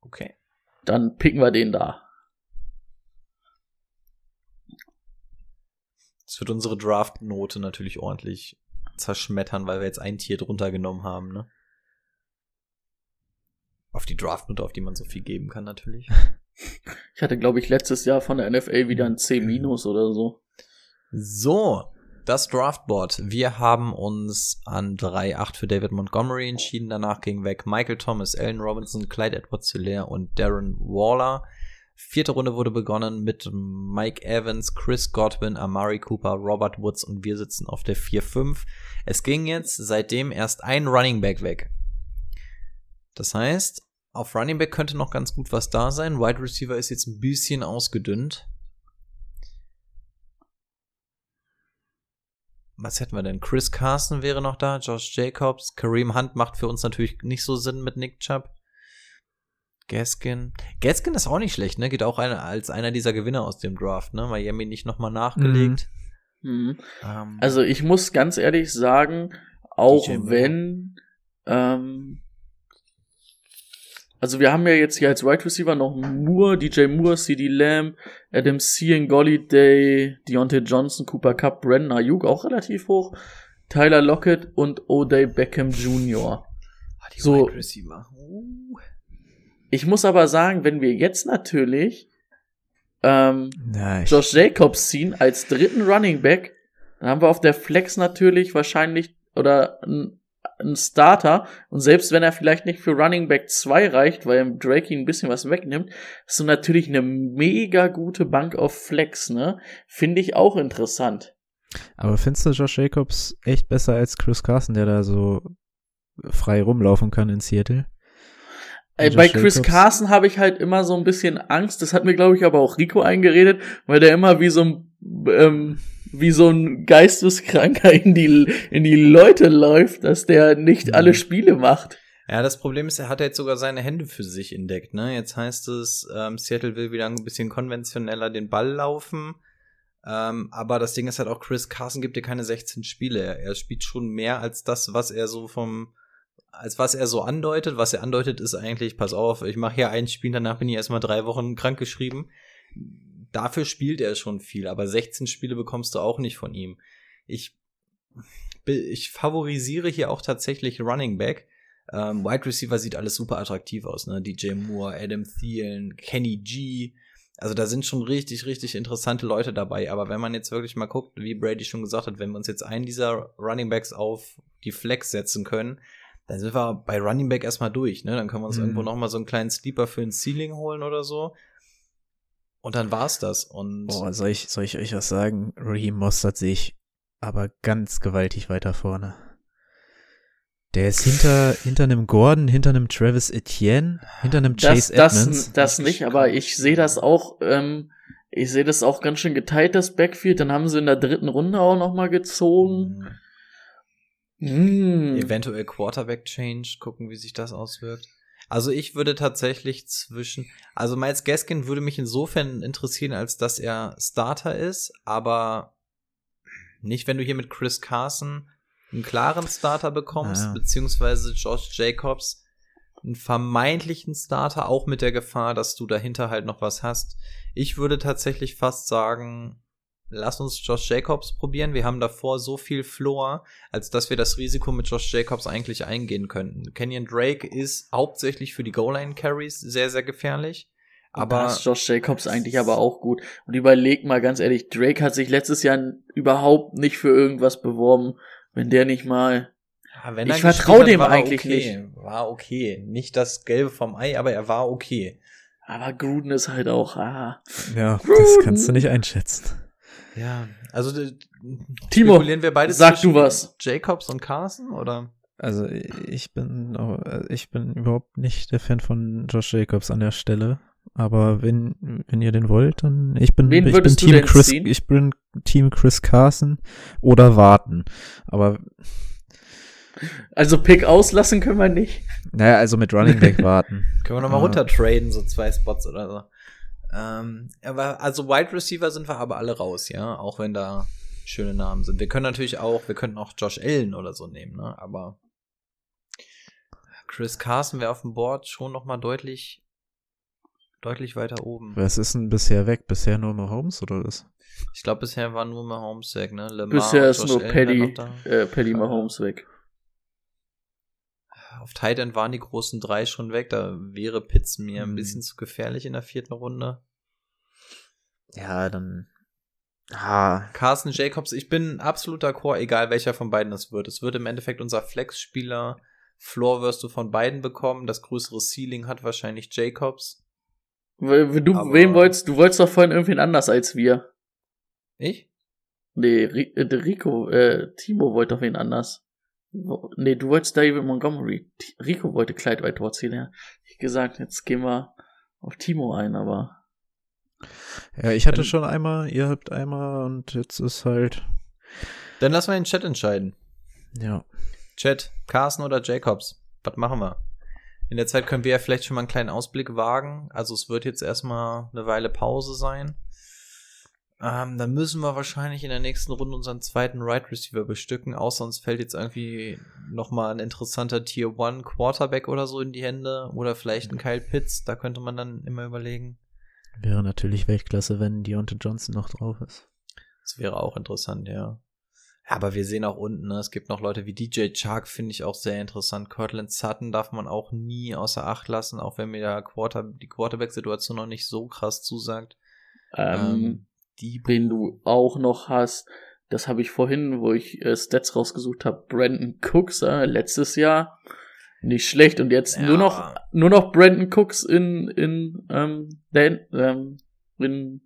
Okay.
Dann picken wir den da.
Das wird unsere Draft-Note natürlich ordentlich zerschmettern, weil wir jetzt ein Tier drunter genommen haben, ne? Auf die Draft-Note, auf die man so viel geben kann, natürlich. [laughs]
Ich hatte, glaube ich, letztes Jahr von der NFL wieder ein C- oder so.
So, das Draftboard. Wir haben uns an 3-8 für David Montgomery entschieden. Danach ging weg Michael Thomas, Allen Robinson, Clyde Edwards-Hilaire und Darren Waller. Vierte Runde wurde begonnen mit Mike Evans, Chris Godwin, Amari Cooper, Robert Woods und wir sitzen auf der 4-5. Es ging jetzt seitdem erst ein Running Back weg. Das heißt, auf Running Back könnte noch ganz gut was da sein. Wide Receiver ist jetzt ein bisschen ausgedünnt. Was hätten wir denn? Chris Carson wäre noch da, Josh Jacobs, Kareem Hunt macht für uns natürlich nicht so Sinn mit Nick Chubb. Gaskin. Gaskin ist auch nicht schlecht, ne? Geht auch eine, als einer dieser Gewinner aus dem Draft, ne? Miami nicht nochmal nachgelegt.
Mhm.
Ähm,
Also ich muss ganz ehrlich sagen, auch wenn, ähm, also wir haben ja jetzt hier als Wide Receiver noch Moore, DJ Moore, CD Lamb, Adam C. Day, Deontay Johnson, Cooper Cup, Brandon Ayuk auch relativ hoch, Tyler Lockett und O'Day Beckham Jr.
ah, die
so-
Wide Receiver. Uh.
Ich muss aber sagen, wenn wir jetzt natürlich ähm,
ich,
Josh Jacobs ziehen als dritten Running Back, dann haben wir auf der Flex natürlich wahrscheinlich oder ein, ein Starter und selbst wenn er vielleicht nicht für Running Back 2 reicht, weil ihm Drake ihn ein bisschen was wegnimmt, ist so natürlich eine mega gute Bank auf Flex, ne? Finde ich auch interessant.
aber findest du Josh Jacobs echt besser als Chris Carson, der da so frei rumlaufen kann in Seattle? Josh
bei Chris
Jacobs?
Carson habe ich halt immer so ein bisschen Angst. Das hat mir, glaube ich, aber auch Rico eingeredet, weil der immer wie so ein ähm, wie so ein Geisteskranker in die in die Leute läuft, dass der nicht
Mhm.
alle Spiele macht.
Ja, das Problem ist, er hat jetzt sogar seine Hände für sich entdeckt, ne? Jetzt heißt es, ähm, Seattle will wieder ein bisschen konventioneller den Ball laufen. Ähm, aber das Ding ist halt auch, Chris Carson gibt dir keine 16 Spiele. Er, er spielt schon mehr als das, was er so vom, als was er so andeutet. Was er andeutet, ist eigentlich, pass auf, ich mache hier ein Spiel, danach bin ich erstmal drei Wochen krankgeschrieben. Dafür spielt er schon viel, aber 16 Spiele bekommst du auch nicht von ihm. Ich, ich favorisiere hier auch tatsächlich Running Back. Ähm, Wide Receiver sieht alles super attraktiv aus, ne? DJ Moore, Adam Thielen, Kenny G. Also da sind schon richtig, richtig interessante Leute dabei. Aber wenn man jetzt wirklich mal guckt, wie Brady schon gesagt hat, wenn wir uns jetzt einen dieser Running Backs auf die Flex setzen können, dann sind wir bei Running Back erstmal durch, ne? Dann können wir uns
Mhm.
irgendwo noch mal so einen kleinen Sleeper für ein Ceiling holen oder so. Und dann war's das. Und
Boah, soll ich, soll ich euch was sagen? Raheem Mostert sehe ich aber ganz gewaltig weiter vorne. Der ist hinter, hinter einem Gordon, hinter einem Travis Etienne, hinter einem
Das,
Chase Edmonds.
das, das nicht, aber ich sehe das auch, ähm, ich sehe das auch ganz schön geteilt, das Backfield. Dann haben sie in der dritten Runde auch noch mal gezogen.
mh,
Hm.
eventuell Quarterback Change, gucken, wie sich das auswirkt. Also ich würde tatsächlich zwischen, also Miles Gaskin würde mich insofern interessieren, als dass er Starter ist, aber nicht, wenn du hier mit Chris Carson einen klaren Starter bekommst,
Ja.
beziehungsweise Josh Jacobs einen vermeintlichen Starter, auch mit der Gefahr, dass du dahinter halt noch was hast. Ich würde tatsächlich fast sagen, lass uns Josh Jacobs probieren. Wir haben davor so viel Floor, als dass wir das Risiko mit Josh Jacobs eigentlich eingehen könnten. Kenyon Drake ist hauptsächlich für die Goal-Line-Carries sehr, sehr gefährlich.
Aber da ist Josh Jacobs eigentlich aber auch gut. Und überleg mal ganz ehrlich, Drake hat sich letztes Jahr überhaupt nicht für irgendwas beworben, wenn der nicht mal.
Ja, wenn
Ich
er gespielt
vertrau
hat,
dem
war
eigentlich
okay. War okay. Nicht das Gelbe vom Ei, aber er war okay.
Aber Gruden ist halt auch. Ah.
Ja, das kannst du nicht einschätzen.
Ja, also
Timo,
spekulieren wir beide
sag du was.
Jacobs und Carson oder?
Also ich bin ich bin überhaupt nicht der Fan von Josh Jacobs an der Stelle. Aber wenn, wenn ihr den wollt, dann ich bin,
Wen
ich bin Team Chris,
ziehen?
ich bin Team Chris Carson oder warten. Aber
Also Pick auslassen können wir nicht.
naja, also mit Running Back warten.
Können wir nochmal runter traden, so zwei Spots oder so. Ähm, aber also Wide Receiver sind wir aber alle raus, ja, auch wenn da schöne Namen sind. Wir können natürlich auch, wir könnten auch Josh Allen oder so nehmen, ne? Aber Chris Carson wäre auf dem Board schon noch mal deutlich, deutlich weiter oben.
Was ist denn bisher weg? Bisher nur Mahomes oder was?
Ich glaube, bisher war nur Mahomes weg, ne? Lamar
Bisher ist
Josh
nur
Allen
Paddy, äh, Paddy Mahomes weg.
Auf Tight End waren die großen drei schon weg. Da wäre Pitts mir ein
Hm.
bisschen zu gefährlich in der vierten Runde.
Ja, dann. Ah,
Carson Jacobs, ich bin absolut d'accord, egal welcher von beiden es wird. Es wird im Endeffekt unser Flex-Spieler. Floor wirst du von beiden bekommen. Das größere Ceiling hat wahrscheinlich Jacobs.
W- Du,
Aber-
wen wolltest, du wolltest doch vorhin irgendwen anders als wir.
Ich?
Nee, äh, der Rico, äh, Timo wollte doch wen anders. Nee, du wolltest David Montgomery. Rico wollte Clyde Whitewater ziehen, ja. Ich gesagt, jetzt gehen wir auf Timo ein, aber.
ja, ich hatte schon einmal, ihr habt einmal und jetzt ist halt.
Dann lassen wir den Chat entscheiden.
Ja.
Chat, Carson oder Jacobs? Was machen wir? In der Zeit können wir ja vielleicht schon mal einen kleinen Ausblick wagen. Also es wird jetzt erstmal eine Weile Pause sein. Ähm, dann müssen wir wahrscheinlich in der nächsten Runde unseren zweiten Right Receiver bestücken, außer uns fällt jetzt irgendwie nochmal ein interessanter Tier 1 Quarterback oder so in die Hände oder vielleicht ein Kyle Pitts, da könnte man dann immer überlegen.
Wäre natürlich Weltklasse, wenn Deontay Johnson noch drauf ist.
Das wäre auch interessant, ja. Aber wir sehen auch unten, ne, es gibt noch Leute wie DJ Chark, finde ich auch sehr interessant. Cortland Sutton darf man auch nie außer Acht lassen, auch wenn mir der Quarter, die Quarterback-Situation noch nicht so krass zusagt.
Ähm,
die
wen du auch noch hast, das habe ich vorhin, wo ich äh, Stats rausgesucht habe, Brandon Cooks, äh, letztes Jahr. Nicht schlecht und jetzt
Ja.
nur noch nur noch Brandon Cooks in in ähm, den, ähm, in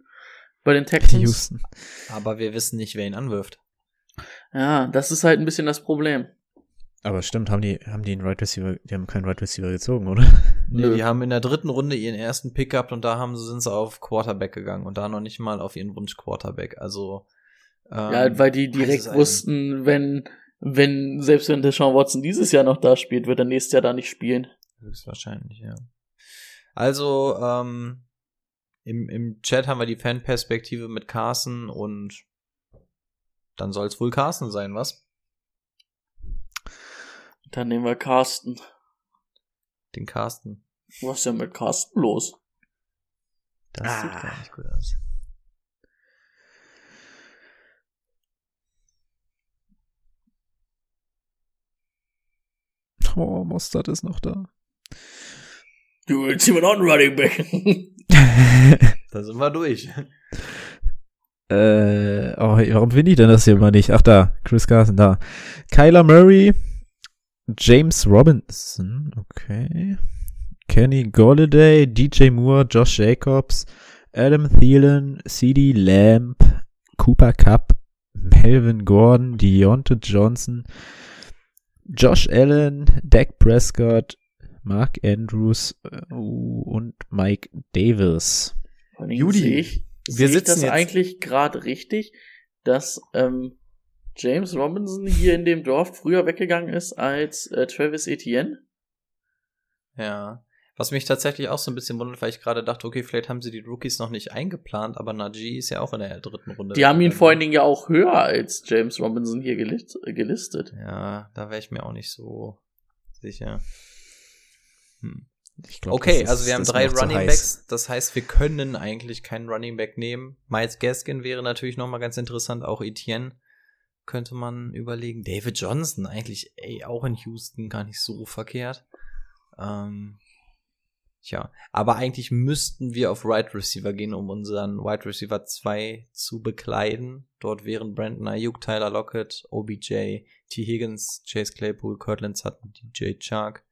bei den Texans.
Houston.
Aber wir wissen nicht, wer ihn anwirft.
Ja, das ist halt ein bisschen das Problem.
Aber stimmt, haben die, haben die einen Right Receiver, die haben keinen Right Receiver gezogen, oder? [laughs]
Nee,
Nö.
die haben in der dritten Runde ihren ersten Pick gehabt und da haben sie, sind sie auf Quarterback gegangen und da noch nicht mal auf ihren Wunsch Quarterback. Also ähm,
ja, weil die direkt wussten, wenn wenn selbst wenn Deshaun Watson dieses Jahr noch da spielt, wird er nächstes Jahr da nicht spielen.
Höchstwahrscheinlich, ja. Also, ähm, im, im Chat haben wir die Fanperspektive mit Carson und dann soll es wohl Carson sein, was?
Dann nehmen wir Carsten.
Den Carsten.
Was ist denn mit Carsten los?
Das sieht gar nicht gut aus.
Oh, Mostert ist noch da.
Du willst jemand on Running Back. [laughs]
Da sind wir durch.
Äh, oh, warum finde ich denn das hier mal nicht? Ach da, Chris Carson, da. Kyler Murray, James Robinson, okay. Kenny Golladay, DJ Moore, Josh Jacobs, Adam Thielen, CD Lamb, Cooper Cup, Melvin Gordon, Deontay Johnson, Josh Allen, Dak Prescott, Mark Andrews äh, und Mike Davis.
Judy,
sehe ich,
wir
sehe ich
sitzen
das
jetzt-
eigentlich gerade richtig, dass ähm, James Robinson hier in dem Draft früher weggegangen ist als äh, Travis Etienne?
Ja. Was mich tatsächlich auch so ein bisschen wundert, weil ich gerade dachte, okay, vielleicht haben sie die Rookies noch nicht eingeplant, aber Najee ist ja auch in der dritten Runde.
Die haben ihn vor allen Dingen ja auch höher als James Robinson hier gelist gelistet.
Ja, da wäre ich mir auch nicht so sicher. Hm.
Glaub,
okay,
ist,
also wir haben drei Running Backs, das heißt, wir können eigentlich keinen Running Back nehmen. Miles Gaskin wäre natürlich noch mal ganz interessant, auch Etienne könnte man überlegen. David Johnson eigentlich ey, auch in Houston gar nicht so verkehrt. Ähm, tja, aber eigentlich müssten wir auf Wide right Receiver gehen, um unseren Wide Receiver 2 zu bekleiden. Dort wären Brandon Ayuk, Tyler Lockett, OBJ, T. Higgins, Chase Claypool, Cortland Sutton, DJ Chark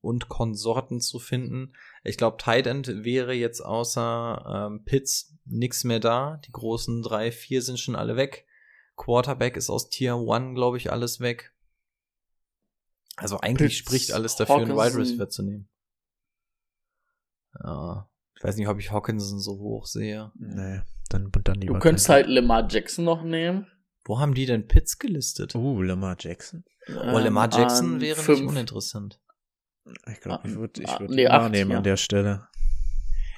und Konsorten zu finden. Ich glaube, Tight End wäre jetzt außer ähm, Pitts nix mehr da. Die großen drei, vier sind schon alle weg. Quarterback ist aus Tier 1, glaube ich, alles weg. Also eigentlich Pitts, spricht alles dafür, Hawkinson. einen Wide Receiver zu nehmen. Ja, ich weiß nicht, ob ich Hawkinson so hoch sehe.
Nee, dann, dann
lieber. Du könntest halt Lamar Jackson noch nehmen.
Wo haben die denn Pitts gelistet?
Uh, Lamar Jackson.
Oh, Lamar Jackson ähm, wäre fünf. nicht uninteressant.
Ich glaube, ich würde ich würd nee, wahrnehmen ja. an der Stelle.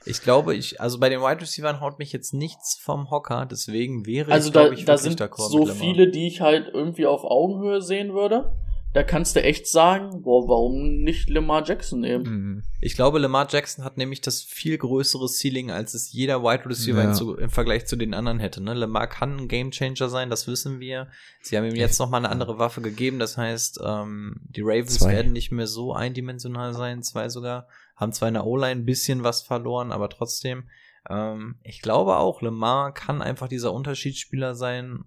Ich glaube, ich, also bei den Wide Receivers haut mich jetzt nichts vom Hocker, deswegen wäre
also
ich,
da, ich, da sind so viele, die ich halt irgendwie auf Augenhöhe sehen würde da kannst du echt sagen, boah, warum nicht Lamar Jackson nehmen? Mhm.
Ich glaube, Lamar Jackson hat nämlich das viel größere Ceiling, als es jeder Wide Receiver ja. zu, im Vergleich zu den anderen hätte. Ne? Lamar kann ein Gamechanger sein, das wissen wir. Sie haben ihm jetzt noch mal eine andere Waffe gegeben, das heißt, ähm, die Ravens zwei. werden nicht mehr so eindimensional sein, zwei sogar. Haben zwar in der O-Line ein bisschen was verloren, aber trotzdem. Ähm, ich glaube auch, Lamar kann einfach dieser Unterschiedsspieler sein.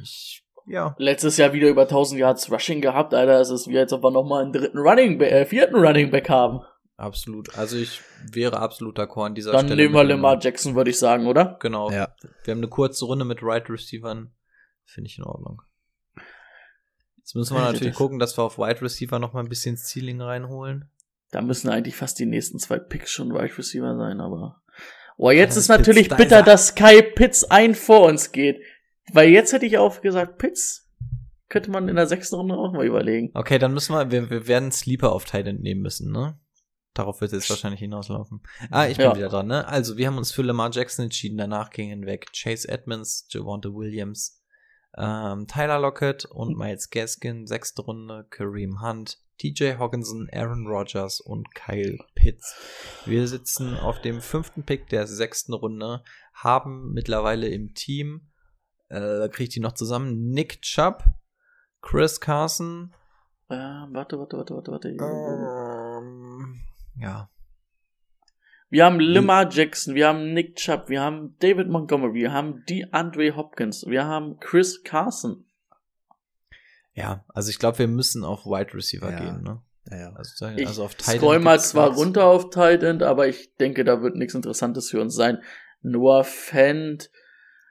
Ich ja.
Letztes Jahr wieder über 1000 Yards Rushing gehabt, Alter. Es ist wie als ob wir nochmal einen dritten Running, äh, vierten Running Back haben.
Absolut. Also ich wäre absolut d'accord an dieser
Dann
Stelle.
Dann nehmen wir Lamar Jackson, würde ich sagen, oder?
Genau.
Ja.
Wir haben eine kurze Runde mit Right Receivern. Finde ich in Ordnung. Jetzt müssen wir natürlich gucken, dass wir auf Wide Receiver noch mal ein bisschen Ceiling reinholen.
Da müssen eigentlich fast die nächsten zwei Picks schon Wide Receiver sein, aber. Oh, jetzt ist natürlich Pitts, bitter, dass Kai Pitts ein vor uns geht. Weil jetzt hätte ich auch gesagt, Pitts könnte man in der sechsten Runde auch mal überlegen.
Okay, dann müssen wir, wir, wir werden Sleeper auf Titan nehmen müssen, ne? Darauf wird es jetzt wahrscheinlich hinauslaufen. Ah, ich bin ja. wieder dran, ne? Also, wir haben uns für Lamar Jackson entschieden, danach ging hinweg Chase Edmonds, Javante Williams, ähm, Tyler Lockett und Miles Gaskin, sechste Runde, Kareem Hunt, TJ Hawkinson, Aaron Rodgers und Kyle Pitts. Wir sitzen auf dem fünften Pick der sechsten Runde, haben mittlerweile im Team äh, kriege ich die noch zusammen. Nick Chubb, Chris Carson.
Äh, warte, warte, warte, warte, warte.
Ähm, ja.
Wir haben Lamar Jackson, wir haben Nick Chubb, wir haben David Montgomery, wir haben DeAndre Hopkins, wir haben Chris Carson.
Ja, also ich glaube, wir müssen auf Wide Receiver
ja.
gehen, ne?
Ja, ja.
Also,
also auf Tight End. Scroll mal zwar runter auf Tight End, aber ich denke, da wird nichts Interessantes für uns sein. Noah Fent.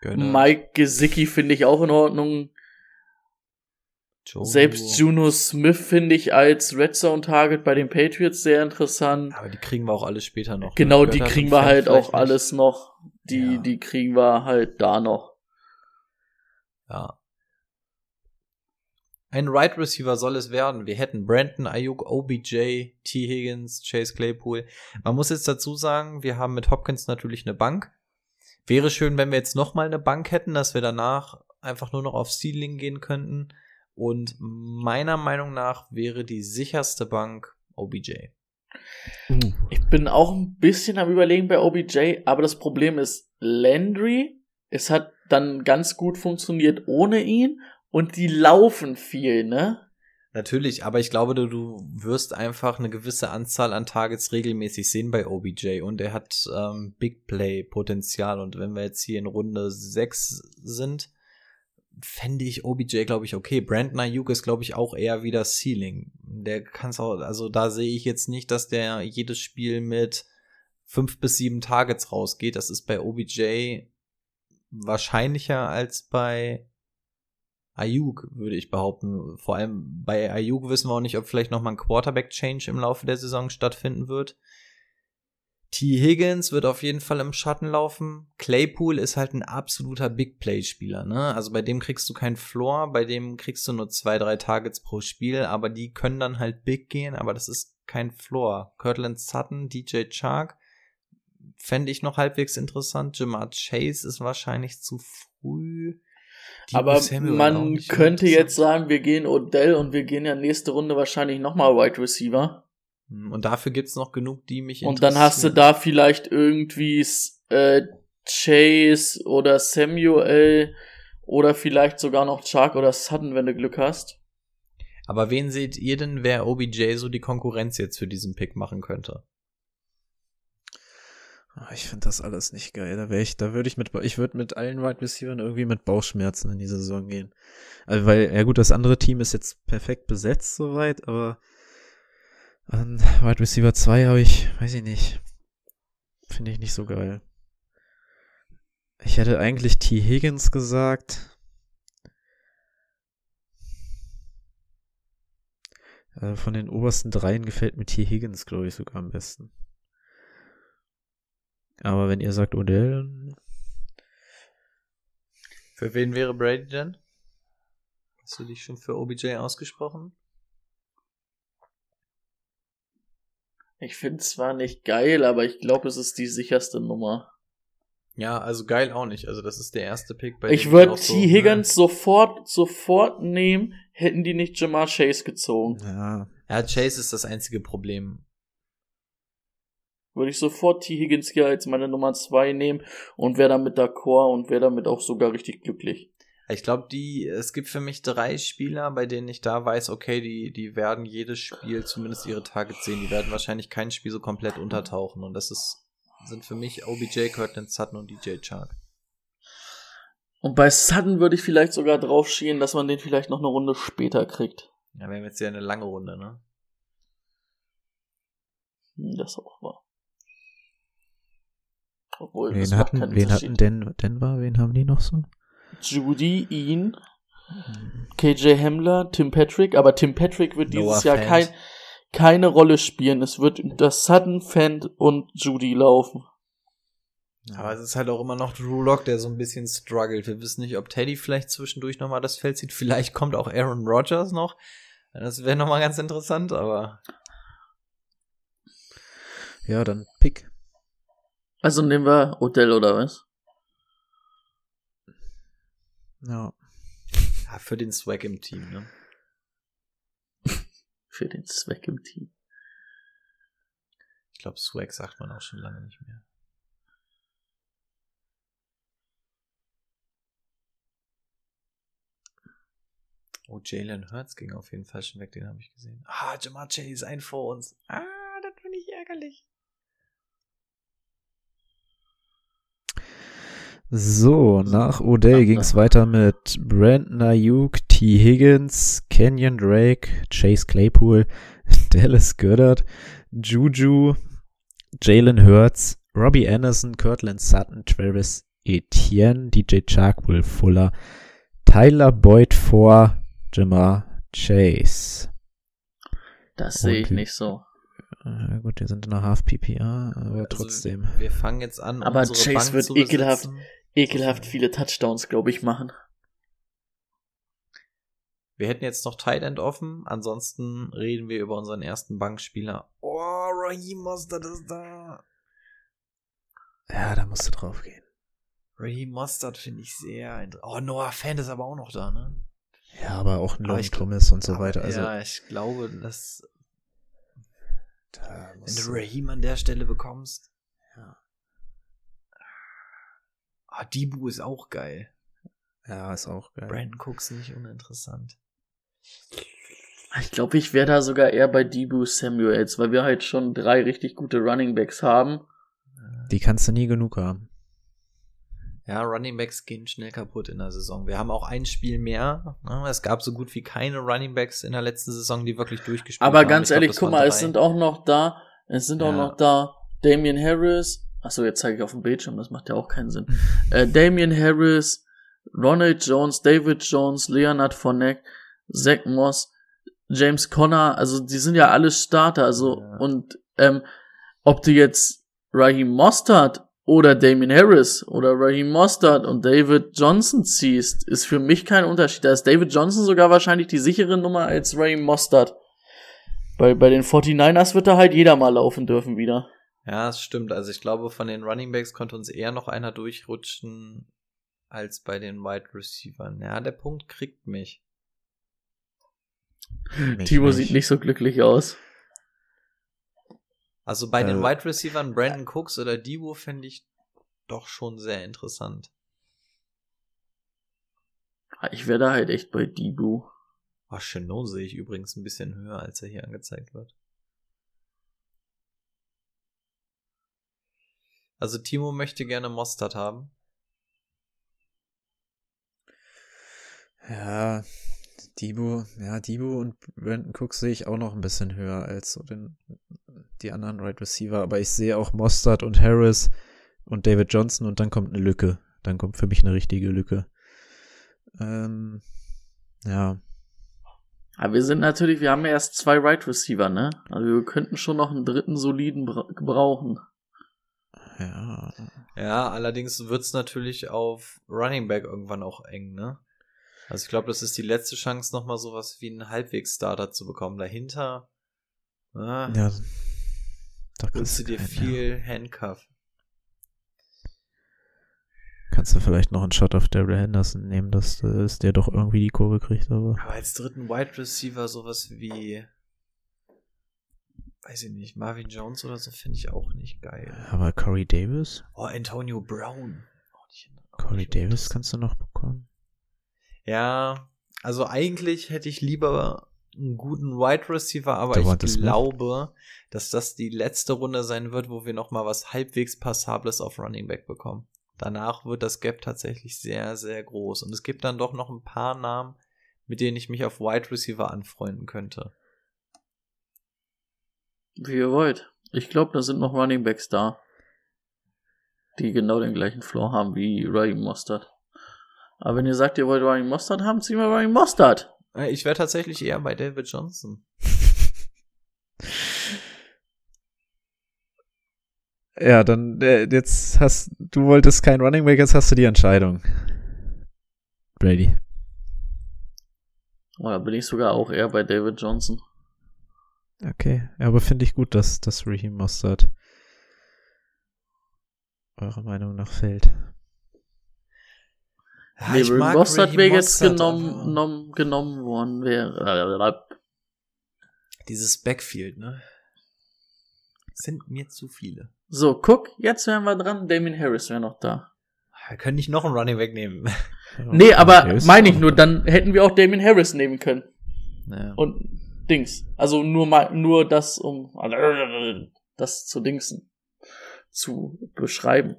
Mike Gesicki finde ich auch in Ordnung. Joe. Selbst Juno Smith finde ich als Red Zone Target bei den Patriots sehr interessant.
Aber die kriegen wir auch alle später noch.
Genau, ne? die kriegen wir halt auch nicht. alles noch. Die, ja. die kriegen wir halt da noch.
Ja. Ein Right Receiver soll es werden. Wir hätten Brandon Ayuk, OBJ, T. Higgins, Chase Claypool. Man muss jetzt dazu sagen, wir haben mit Hopkins natürlich eine Bank. Wäre schön, wenn wir jetzt noch mal eine Bank hätten, dass wir danach einfach nur noch auf Ceiling gehen könnten. Und meiner Meinung nach wäre die sicherste Bank OBJ.
Uh. Ich bin auch ein bisschen am Überlegen bei OBJ, aber das Problem ist Landry. Es hat dann ganz gut funktioniert ohne ihn und die laufen viel, ne?
Natürlich, aber ich glaube, du, du wirst einfach eine gewisse Anzahl an Targets regelmäßig sehen bei OBJ und er hat ähm, Big Play Potenzial und wenn wir jetzt hier in Runde 6 sind, fände ich OBJ, glaube ich, okay. Brandon Ayuk ist, glaube ich, auch eher wieder Ceiling. Der kann es auch, also da sehe ich jetzt nicht, dass der jedes Spiel mit fünf bis sieben Targets rausgeht. Das ist bei OBJ wahrscheinlicher als bei Ayuk, würde ich behaupten. Vor allem bei Ayuk wissen wir auch nicht, ob vielleicht nochmal ein Quarterback-Change im Laufe der Saison stattfinden wird. T. Higgins wird auf jeden Fall im Schatten laufen. Claypool ist halt ein absoluter Big Play-Spieler, ne? Also bei dem kriegst du keinen Floor, bei dem kriegst du nur zwei, drei Targets pro Spiel, aber die können dann halt big gehen, aber das ist kein Floor. Cortland Sutton, DJ Chark fände ich noch halbwegs interessant. Jamar Chase ist wahrscheinlich zu früh. Debo
Aber man könnte jetzt sagen, wir gehen Odell und wir gehen ja nächste Runde wahrscheinlich nochmal Wide Receiver.
Hm, Und dafür gibt's noch genug, die mich
Und dann hast du da vielleicht irgendwie äh, Chase oder Samuel oder vielleicht sogar noch Chark oder Sutton, wenn du Glück hast.
Aber wen seht ihr denn, wer OBJ so die Konkurrenz jetzt für diesen Pick machen könnte?
Ah, Ich finde das alles nicht geil. Da wäre ich, da würde ich mit, ich würde mit allen Wide Receivers irgendwie mit Bauchschmerzen in die Saison gehen. Also weil, ja gut, das andere Team ist jetzt perfekt besetzt soweit, aber an Wide Receiver 2 habe ich, weiß ich nicht, finde ich nicht so geil. Ich hätte eigentlich T. Higgins gesagt. Äh, Von den obersten dreien gefällt mir T. Higgins, glaube ich, sogar am besten. Aber wenn ihr sagt Odell,
Für wen wäre Brady denn? Hast du dich schon für OBJ ausgesprochen?
Ich finde zwar nicht geil, aber ich glaube, es ist die sicherste Nummer.
Ja, also geil auch nicht. Also das ist der erste Pick bei
Ich würde
auch so,
T. Higgins sofort, sofort nehmen, hätten die nicht Jamar Chase gezogen.
ja,
Ja, Chase ist das einzige Problem.
Würde ich sofort T. Higgins hier als meine Nummer zwei nehmen und wäre damit d'accord und wäre damit auch sogar richtig glücklich.
Ich glaube, die, es gibt für mich drei Spieler, bei denen ich da weiß, okay, die, die werden jedes Spiel zumindest ihre Targets sehen. Die werden wahrscheinlich kein Spiel so komplett untertauchen. Und das ist, sind für mich OBJ, Cortland Sutton und DJ Chark.
Und bei Sutton würde ich vielleicht sogar drauf schielen, dass man den vielleicht noch eine Runde später kriegt.
Ja, wir haben jetzt ja eine lange Runde, ne?
Hm, Das auch war. Obwohl, das
wen
macht
hatten, wen hatten Den Denver, wen haben die noch so?
Judy, ihn, KJ Hamler, Tim Patrick, aber Tim Patrick wird
Noah
dieses Jahr
Fant.
kein, keine Rolle spielen. Es wird das Sutton, Fant und Judy laufen.
Aber es ist halt auch immer noch Drew Lock, der so ein bisschen struggelt. Wir wissen nicht, ob Teddy vielleicht zwischendurch nochmal das Feld sieht. Vielleicht kommt auch Aaron Rodgers noch. Das wäre nochmal ganz interessant, aber
Ja, dann Pick.
Also nehmen wir Odell oder was?
Ja.
ja, für den Swag im Team, ne? [laughs]
Für den Zweck im Team.
Ich glaube, Swag sagt man auch schon lange nicht mehr. Oh, Jalen Hurts ging auf jeden Fall schon weg, den habe ich gesehen. Ah, Jamar Chase ein vor uns. Ah, das finde ich ärgerlich.
So, nach Odell ging es weiter mit Brandon Ayuk, T. Higgins, Kenyon Drake, Chase Claypool, [laughs] Dallas Goddard, Juju, Jalen Hurts, Robbie Anderson, Cortland Sutton, Travis Etienne, DJ Chark, Will Fuller, Tyler Boyd vor Jamar Chase.
Das sehe ich nicht so.
Äh, gut, wir sind in einer Half PPA, aber
Also,
trotzdem.
Wir fangen jetzt an,
Aber Chase
Bank
wird
zu
ekelhaft, ekelhaft viele Touchdowns, glaube ich, machen.
Wir hätten jetzt noch Tight End offen, ansonsten reden wir über unseren ersten Bankspieler. Oh, Raheem Mostert ist da.
Ja, da musst du drauf gehen.
Raheem Mostert finde ich sehr interessant. Oh, Noah Fan ist aber auch noch da, ne?
Ja, aber auch ein Long Thomas und so
Aber
weiter. Also,
ja, ich glaube, dass
da
wenn du Raheem an der Stelle bekommst.
Ja.
Ah, Dibu ist auch geil.
ja, ist auch geil.
Brandon Cooks nicht uninteressant.
Ich glaube, ich wäre da sogar eher bei Debo Samuels, weil wir halt schon drei richtig gute Running Backs haben.
Die kannst du nie genug haben.
Ja, Running Backs gehen schnell kaputt in der Saison. Wir haben auch ein Spiel mehr. Es gab so gut wie keine Running Backs in der letzten Saison, die wirklich durchgespielt haben.
Aber ganz
Ich
ehrlich, guck mal, es sind auch noch da, es sind auch
Ja.
noch da Damian Harris. Achso, jetzt zeige ich auf dem Bildschirm, das macht ja auch keinen Sinn. [laughs] äh, Damian Harris, Ronald Jones, David Jones, Leonard Fournette, Zach Moss, James Conner, also die sind ja alle Starter, also
Ja.
und ähm, ob du jetzt Raheem Mostert oder Damian Harris oder Raheem Mostert und David Johnson ziehst, ist für mich kein Unterschied. Da ist David Johnson sogar wahrscheinlich die sichere Nummer als Raheem Mostert. Bei, bei den 49ers wird da halt jeder mal laufen dürfen wieder.
Ja, das stimmt. Also ich glaube, von den Running Backs konnte uns eher noch einer durchrutschen als bei den Wide Receivers. Ja, der Punkt kriegt mich.
Mich
Timo
nicht.
sieht nicht so glücklich aus.
Also bei den
Äh,
Wide Receivers Brandon Cooks oder Debo fände ich doch schon sehr interessant.
Ich wäre da halt echt bei Debu.
Oh, Chenot sehe ich übrigens ein bisschen höher, als er hier angezeigt wird. Also Timo möchte gerne Mostard haben.
Ja, Debo, ja, Debo und Brandon Cook sehe ich auch noch ein bisschen höher als so den, die anderen Right Receiver, aber ich sehe auch Mostard und Harris und David Johnson und dann kommt eine Lücke. Dann kommt für mich eine richtige Lücke. Ähm, ja,
Aber wir sind natürlich, wir haben ja erst zwei Right Receiver, ne? Also wir könnten schon noch einen dritten soliden bra gebrauchen.
ja.
Ja, allerdings wird's natürlich auf Running Back irgendwann auch eng, ne? Also ich glaube, das ist die letzte Chance, nochmal sowas wie einen Halbwegs-Starter zu bekommen. Dahinter ah,
Ja, da kannst
du dir
keinen,
viel Handcuff.
Kannst du vielleicht noch einen Shot auf Daryl Henderson nehmen, dass, dass der doch irgendwie die Kurve kriegt, aber.
Aber als dritten Wide Receiver sowas wie, weiß ich nicht, Marvin Jones oder so finde ich auch nicht geil.
Aber Corey Davis?
Oh, Antonio Brown. Auch nicht, auch
Corey Davis kannst du noch bekommen.
Ja, also eigentlich hätte ich lieber einen guten Wide Receiver, aber ich
Smith.
glaube, dass das die letzte Runde sein wird, wo wir noch mal was halbwegs passables auf Running Back bekommen. Danach wird das Gap tatsächlich sehr, sehr groß und es gibt dann doch noch ein paar Namen, mit denen ich mich auf Wide Receiver anfreunden könnte.
Wie ihr wollt. Ich glaube, da sind noch Running Backs da. Die genau den gleichen Floor haben wie Ryan Mostert. Aber wenn ihr sagt, ihr wollt Ryan Mostert haben, ziehen wir Ryan Mostert.
Äh, Ich wäre tatsächlich eher bei David Johnson. [laughs]
Ja, dann äh, jetzt hast du wolltest kein Running Back, jetzt hast du die Entscheidung. Brady.
Oh, da bin ich sogar auch eher bei David Johnson.
Okay, ja, aber finde ich gut, dass das Raheem Mostert eurer Meinung nach fällt.
Ja,
nee,
ich
Raheem
mag
Mostert wäre jetzt genommen, genommen, genommen worden wäre.
Dieses Backfield, ne? Sind mir zu viele.
So, guck, jetzt wären wir dran. Damien Harris wäre noch da.
Wir können nicht noch einen Running Back nehmen. [laughs]
Nee, aber meine ich nur, dann hätten wir auch Damien Harris nehmen können.
Ja.
Und Dings. Also nur mal, nur das, um das zu dingsen. Zu beschreiben.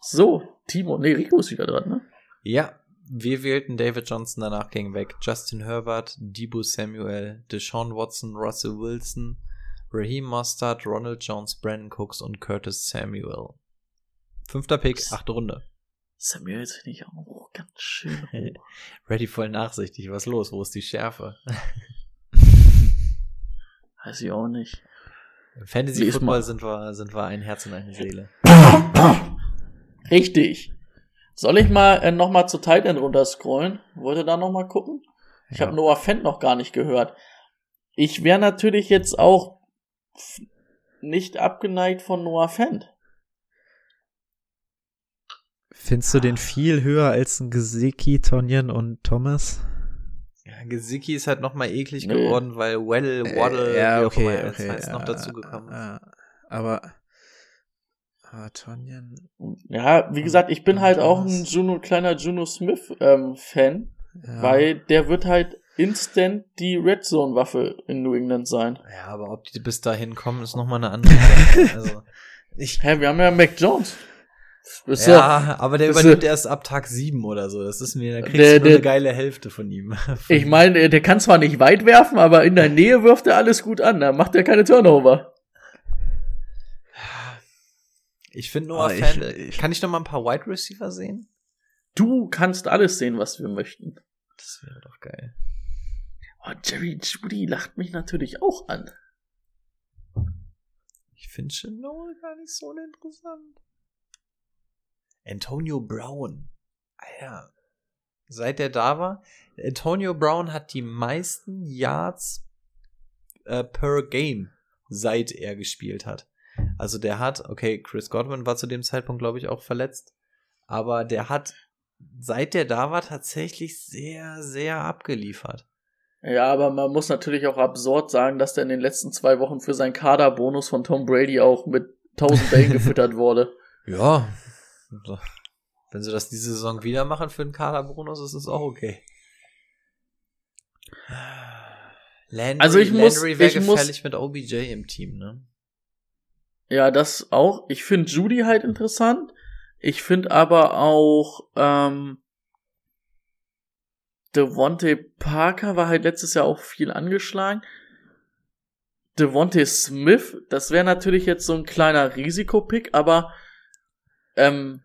So, Timo. Nee, Rico ist wieder dran, ne?
Ja, wir wählten David Johnson, danach ging weg Justin Herbert, Debo Samuel, Deshaun Watson, Russell Wilson, Raheem Mostert, Ronald Jones, Brandon Cooks und Curtis Samuel. Fünfter Pick, achte Runde.
Samuel finde ich auch ganz schön hoch. [laughs]
Ready voll nachsichtig. Was los? Wo ist die Schärfe? [laughs]
Weiß ich auch nicht.
Fantasy Football sind wir, sind wir ein Herz und eine Seele. [coughs]
Richtig. Soll ich mal äh, noch mal zu Titan runterscrollen? Wollt ihr da noch mal gucken? Ich
Ja.
habe Noah Fent noch gar nicht gehört. Ich wäre natürlich jetzt auch nicht abgeneigt von Noah Fent.
Findest du den viel höher als ein Gesicki, Tonyan und Thomas?
Ja, Gesicki ist halt nochmal eklig
Nee.
geworden, weil Well, Waddle,
Äh, ja,
wie auch
okay,
immer er jetzt
okay.
heißt, noch
ja,
dazu gekommen ist.
ja, aber, aber Tonyan,
Ja, wie gesagt, ich bin
Und
halt auch ein. Juno, kleiner Juno Smith ähm, Fan,
ja.
weil der wird halt instant die Red Zone Waffe in New England sein.
Ja, aber ob die bis dahin kommen, ist nochmal eine andere Sache. [laughs] Also, ich,
Hä, wir haben ja Mac Jones. Ist
ja, aber der übernimmt erst ab Tag 7 oder so. Das ist mir, da kriegst
Der-
du nur
der-
eine geile Hälfte von ihm.
Ich meine, der- der kann zwar nicht weit werfen, aber in der [laughs] Nähe wirft er alles gut an. Da macht er keine Turnover.
Ich finde Noah
Ah, ich-
Fan.
ich-
kann ich noch mal ein paar Wide Receiver sehen?
Du kannst alles sehen, was wir möchten.
Das wäre doch geil.
Oh, Jerry Judy lacht mich natürlich auch an.
Ich finde Chenol gar nicht so interessant. Antonio Brown. Alter. Seit der da war, Antonio Brown hat die meisten Yards äh, per Game, seit er gespielt hat. Also der hat, okay, Chris Godwin war zu dem Zeitpunkt, glaube ich, auch verletzt, aber der hat, seit der da war, tatsächlich sehr, sehr abgeliefert.
Ja, aber man muss natürlich auch absurd sagen, dass der in den letzten zwei Wochen für seinen Kaderbonus von Tom Brady auch mit 1000 Bällen [laughs] gefüttert wurde.
Ja, wenn sie das diese Saison wieder machen für den Kaderbonus, ist es auch okay. Landry,
Also ich muss-
Landry wäre
ich muss-
gefährlich mit OBJ im Team, ne?
Ja, das auch. Ich finde Judy halt interessant. Ich finde aber auch ähm, Devontae Parker war halt letztes Jahr auch viel angeschlagen. Devontae Smith, das wäre natürlich jetzt so ein kleiner Risikopick, aber ähm,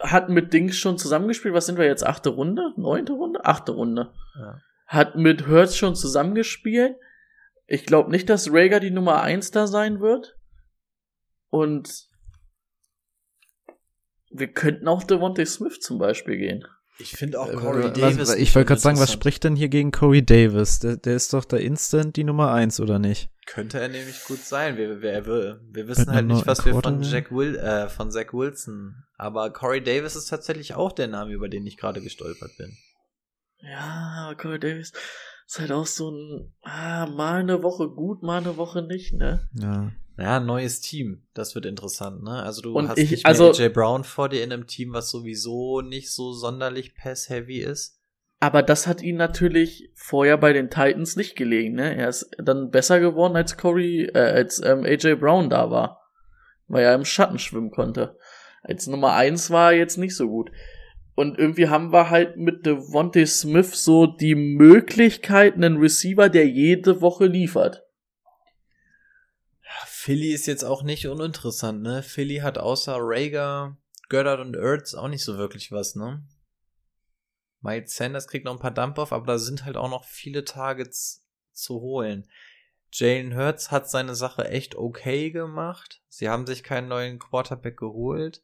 hat mit Dings schon zusammengespielt. Was sind wir jetzt? Achte Runde? Neunte Runde? Achte Runde.
Ja.
Hat mit Hurts schon zusammengespielt. Ich glaube nicht, dass Rager die Nummer eins da sein wird. Und wir könnten auch Devontae Smith zum Beispiel gehen.
Ich finde auch
Äh,
Corey
was-
Davis.
was- ich wollte gerade sagen, was spricht denn hier gegen Corey Davis? Der, der ist doch da instant die Nummer eins, oder nicht?
Könnte er nämlich gut sein. Wir, wir, wir, wir
Mit
wissen halt nicht, was wir von? Jack Will, äh, von Zach Wilson. Aber Corey Davis ist tatsächlich auch der Name, über den ich gerade gestolpert bin.
Ja, Corey Davis ist halt auch so ein, ah, mal eine Woche gut, mal eine Woche nicht, ne?
Ja.
Ja, neues Team. Das wird interessant, ne? Also du
Und
hast
ich-
nicht mehr
also-
AJ Brown vor dir in einem Team, was sowieso nicht so sonderlich pass-heavy ist.
Aber das hat ihn natürlich vorher bei den Titans nicht gelegen, ne? Er ist dann besser geworden, als Corey, äh, als ähm, AJ Brown da war. Weil er im Schatten schwimmen konnte. Als Nummer eins war er jetzt nicht so gut. Und irgendwie haben wir halt mit Devontae Smith so die Möglichkeit, einen Receiver, der jede Woche liefert.
Philly ist jetzt auch nicht uninteressant, ne? Philly hat außer Rager, Goddard und Ertz auch nicht so wirklich was, ne? Miles Sanders kriegt noch ein paar Dump off, aber da sind halt auch noch viele Targets zu holen. Jalen Hurts hat seine Sache echt okay gemacht. Sie haben sich keinen neuen Quarterback geholt.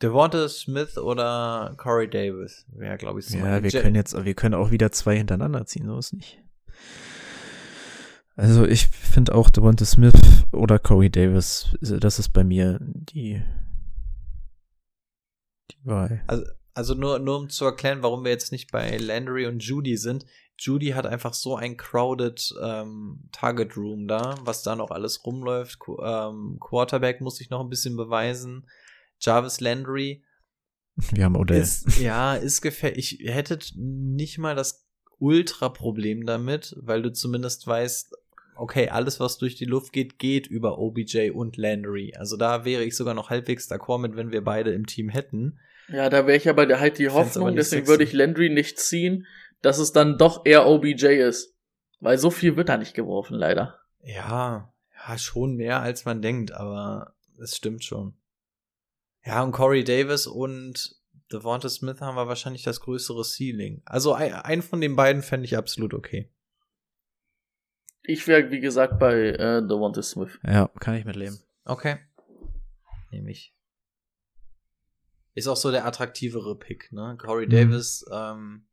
Devonta Smith oder Corey Davis wäre, glaube ich, so.
Ja, wir
Ja-
können jetzt, wir können auch wieder zwei hintereinander ziehen, so ist nicht. Also ich finde auch Devonta Smith oder Corey Davis, das ist bei mir die, die Wahl.
Also, also nur, nur um zu erklären, warum wir jetzt nicht bei Landry und Judy sind. Judy hat einfach so ein crowded ähm, Target Room da, was da noch alles rumläuft. Qu ähm, Quarterback muss ich noch ein bisschen beweisen. Jarvis Landry
Wir haben Odell.
ist, ja, ist gefährlich. Ich hätte nicht mal das Ultra-Problem damit, weil du zumindest weißt, okay, alles, was durch die Luft geht, geht über OBJ und Landry. Also da wäre ich sogar noch halbwegs d'accord mit, wenn wir beide im Team hätten.
Ja, da wäre ich aber der- halt die Hoffnung, deswegen
sexy.
würde ich Landry nicht ziehen, dass es dann doch eher OBJ ist. Weil so viel wird da nicht geworfen, leider.
Ja, ja, schon mehr als man denkt, aber es stimmt schon. Ja, und Corey Davis und Devonta Smith haben wir wahrscheinlich das größere Ceiling. Also ein, einen von den beiden fände ich absolut okay.
Ich wäre, wie gesagt, bei äh, Devonta Smith.
Ja, kann ich mitleben.
Okay. Nehme ich. Ist auch so der attraktivere Pick, ne? Corey
Mhm.
Davis, ähm,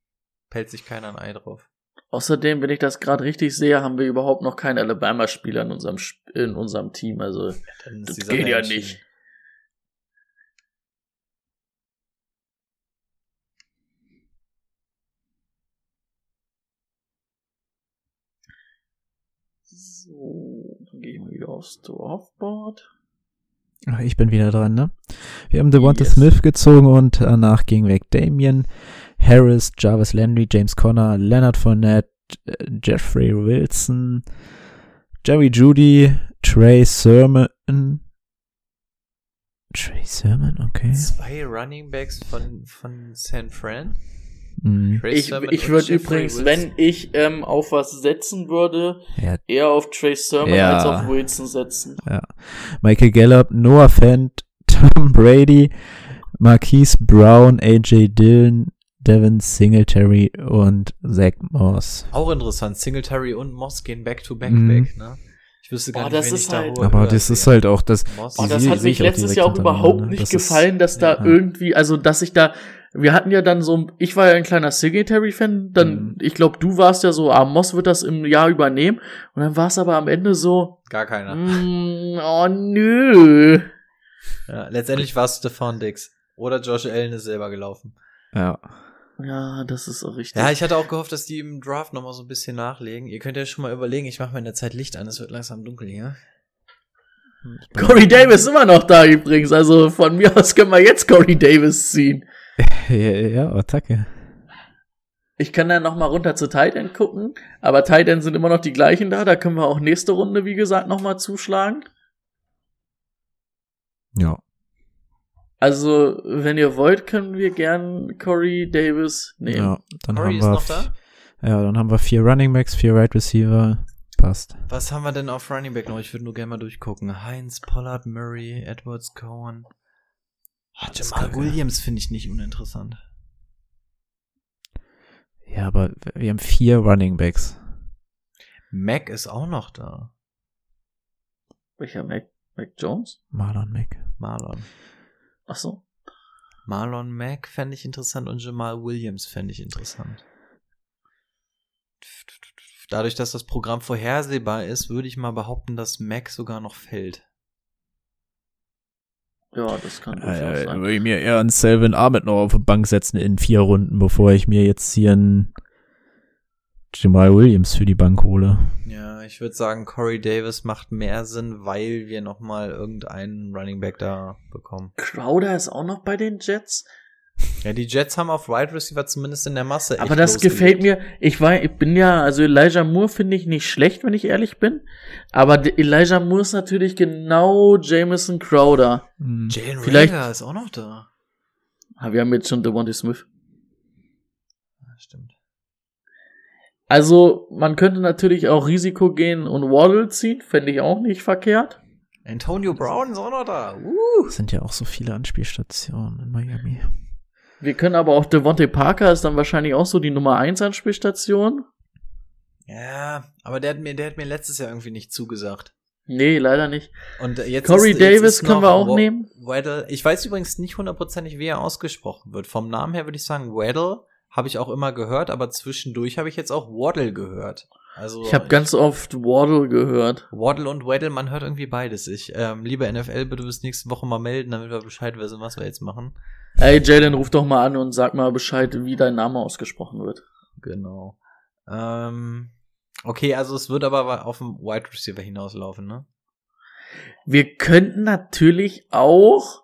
pellt sich keiner ein Ei drauf.
Außerdem, wenn ich das gerade richtig sehe, haben wir überhaupt noch keinen Alabama-Spieler in unserem, in unserem Team. Also,
ist
das geht ja nicht. So, dann gehe ich mal wieder aufs Draftboard.
Ach, Ich bin wieder dran, ne? Wir haben Devonta
Yes.
Smith gezogen und danach ging weg Damien, Harris, Jarvis Landry, James Conner, Leonard Fournette, äh, Jeffrey Wilson, Jerry Judy, Trey Sermon. Trey Sermon, okay.
Zwei Running Backs von, von San Fran?
Mhm.
Ich, ich würde übrigens,
Wilson?
wenn ich ähm, auf was setzen würde,
Ja,
eher auf Trace Sermon
Ja.
als auf Wilson setzen.
ja. Michael Gallup, Noah Fent, [laughs] Tom Brady, Marquise Brown, AJ Dillon, Devin Singletary und Zach Moss.
Auch interessant. Singletary und Moss gehen back-to-back
Mhm.
weg, ne? Ich wüsste gar
Boah,
nicht,
das ist
ich da
halt-
höher
Aber das ist halt auch das.
Moss.
Oh, das hat mich letztes Jahr auch überhaupt
ne?
nicht
Das ist-
gefallen, dass da
ja.
irgendwie, also dass ich da wir hatten ja dann so, ich war ja ein kleiner Singletary-Fan, dann,
Mhm.
ich glaube, du warst ja so, ah, Moss wird das im Jahr übernehmen. Und dann war es aber am Ende so,
Gar keiner.
mm, [laughs] oh nö.
Ja, letztendlich war es Stefan Dix. Oder Josh Allen ist selber gelaufen.
Ja.
Ja, das ist auch richtig.
Ja, ich hatte auch gehofft, dass die im Draft noch mal so ein bisschen nachlegen. Ihr könnt ja schon mal überlegen, ich mache mal in der Zeit Licht an, es wird langsam dunkel hier.
Corey Davis ist immer noch da übrigens, also von mir aus können wir jetzt Corey Davis ziehen. [laughs]
Ja, ja Attacke.
Ich kann dann noch mal runter zu Tight End gucken, aber Tight End sind immer noch die gleichen da, da können wir auch nächste Runde, wie gesagt, noch mal zuschlagen.
Ja.
Also, wenn ihr wollt, können wir gern Corey Davis nehmen.
Ja, dann
Corey
haben
ist
wir.
noch da?
Ja, dann haben wir vier Running Backs, vier Right Receiver. Passt.
Was haben wir denn auf Running Back noch? Ich würde nur gerne mal durchgucken. Heinz, Pollard, Murray, Edwards, Cohen.
Das
Jamal
kann-
Williams finde ich nicht uninteressant.
Ja, aber wir haben vier Running Backs.
Mac ist auch noch da.
Welcher Mac, Mac Jones?
Marlon Mack.
Marlon.
Ach so.
Marlon Mack fände ich interessant und Jamal Williams fände ich interessant. Dadurch, dass das Programm vorhersehbar ist, würde ich mal behaupten, dass Mac sogar noch fällt.
Ja, das kann durchaus
Äh,
sein.
würde ich mir eher einen Selvin Ahmed noch auf die Bank setzen in vier Runden, bevor ich mir jetzt hier einen Jamal Williams für die Bank hole.
Ja, ich würde sagen, Corey Davis macht mehr Sinn, weil wir noch mal irgendeinen Running Back da bekommen.
Crowder ist auch noch bei den Jets.
Ja, die Jets haben auf Wide Receiver zumindest in der Masse.
Aber das gefällt mir. Ich war, ich bin ja, also Elijah Moore finde ich nicht schlecht, wenn ich ehrlich bin. Aber Elijah Moore ist natürlich genau Jameson Crowder.
Hm.
Jalen
Vielleicht-
Rager ist auch noch da.
Ah, wir haben jetzt schon Devontae Smith.
Ja, stimmt.
Also, man könnte natürlich auch Risiko gehen und Waddle ziehen, fände ich auch nicht verkehrt.
Antonio Brown ist auch noch da. Uh.
Es sind ja auch so viele Anspielstationen in Miami.
Wir können aber auch Devontae Parker ist dann wahrscheinlich auch so die Nummer 1 Anspielstation.
Ja, aber der hat mir, der hat mir letztes Jahr irgendwie nicht zugesagt.
Nee, leider nicht.
Und äh, jetzt
Corey
ist, jetzt
Davis
ist
können wir auch
Wa-
nehmen.
Waddle. Ich weiß übrigens nicht hundertprozentig, wie er ausgesprochen wird. Vom Namen her würde ich sagen Waddle. Habe ich auch immer gehört, aber zwischendurch habe ich jetzt auch Waddle gehört. Also
Ich habe ganz oft Waddle gehört.
Waddle und Waddle, man hört irgendwie beides. Ich, ähm, liebe NFL, bitte bis nächste Woche mal melden, damit wir Bescheid wissen, was wir jetzt machen.
Ey, Jalen, ruf doch mal an und sag mal Bescheid, wie dein Name ausgesprochen wird.
Genau. Ähm, okay, also es wird aber auf dem Wide Receiver hinauslaufen, ne?
Wir könnten natürlich auch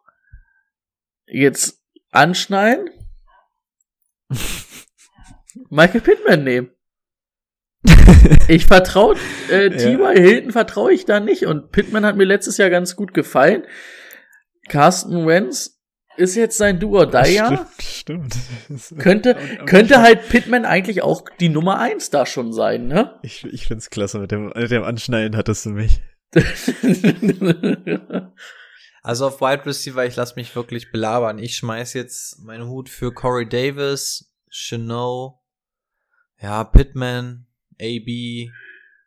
jetzt anschneiden, [laughs] Michael Pittman nehmen. [laughs] Ich vertraue, äh, T.Y. Hilton vertraue ich da nicht und Pittman hat mir letztes Jahr ganz gut gefallen. Carsten Wentz ist jetzt sein Duo Dyer.
Stimmt, stimmt.
Könnte, könnte halt Pittman eigentlich auch die Nummer eins da schon sein, ne?
Ich, ich find's klasse, mit dem, mit dem Anschneiden hattest du mich. [laughs]
Also auf Wide Receiver, ich lasse mich wirklich belabern. Ich schmeiß jetzt meinen Hut für Corey Davis, Chanel, ja, Pittman, AB,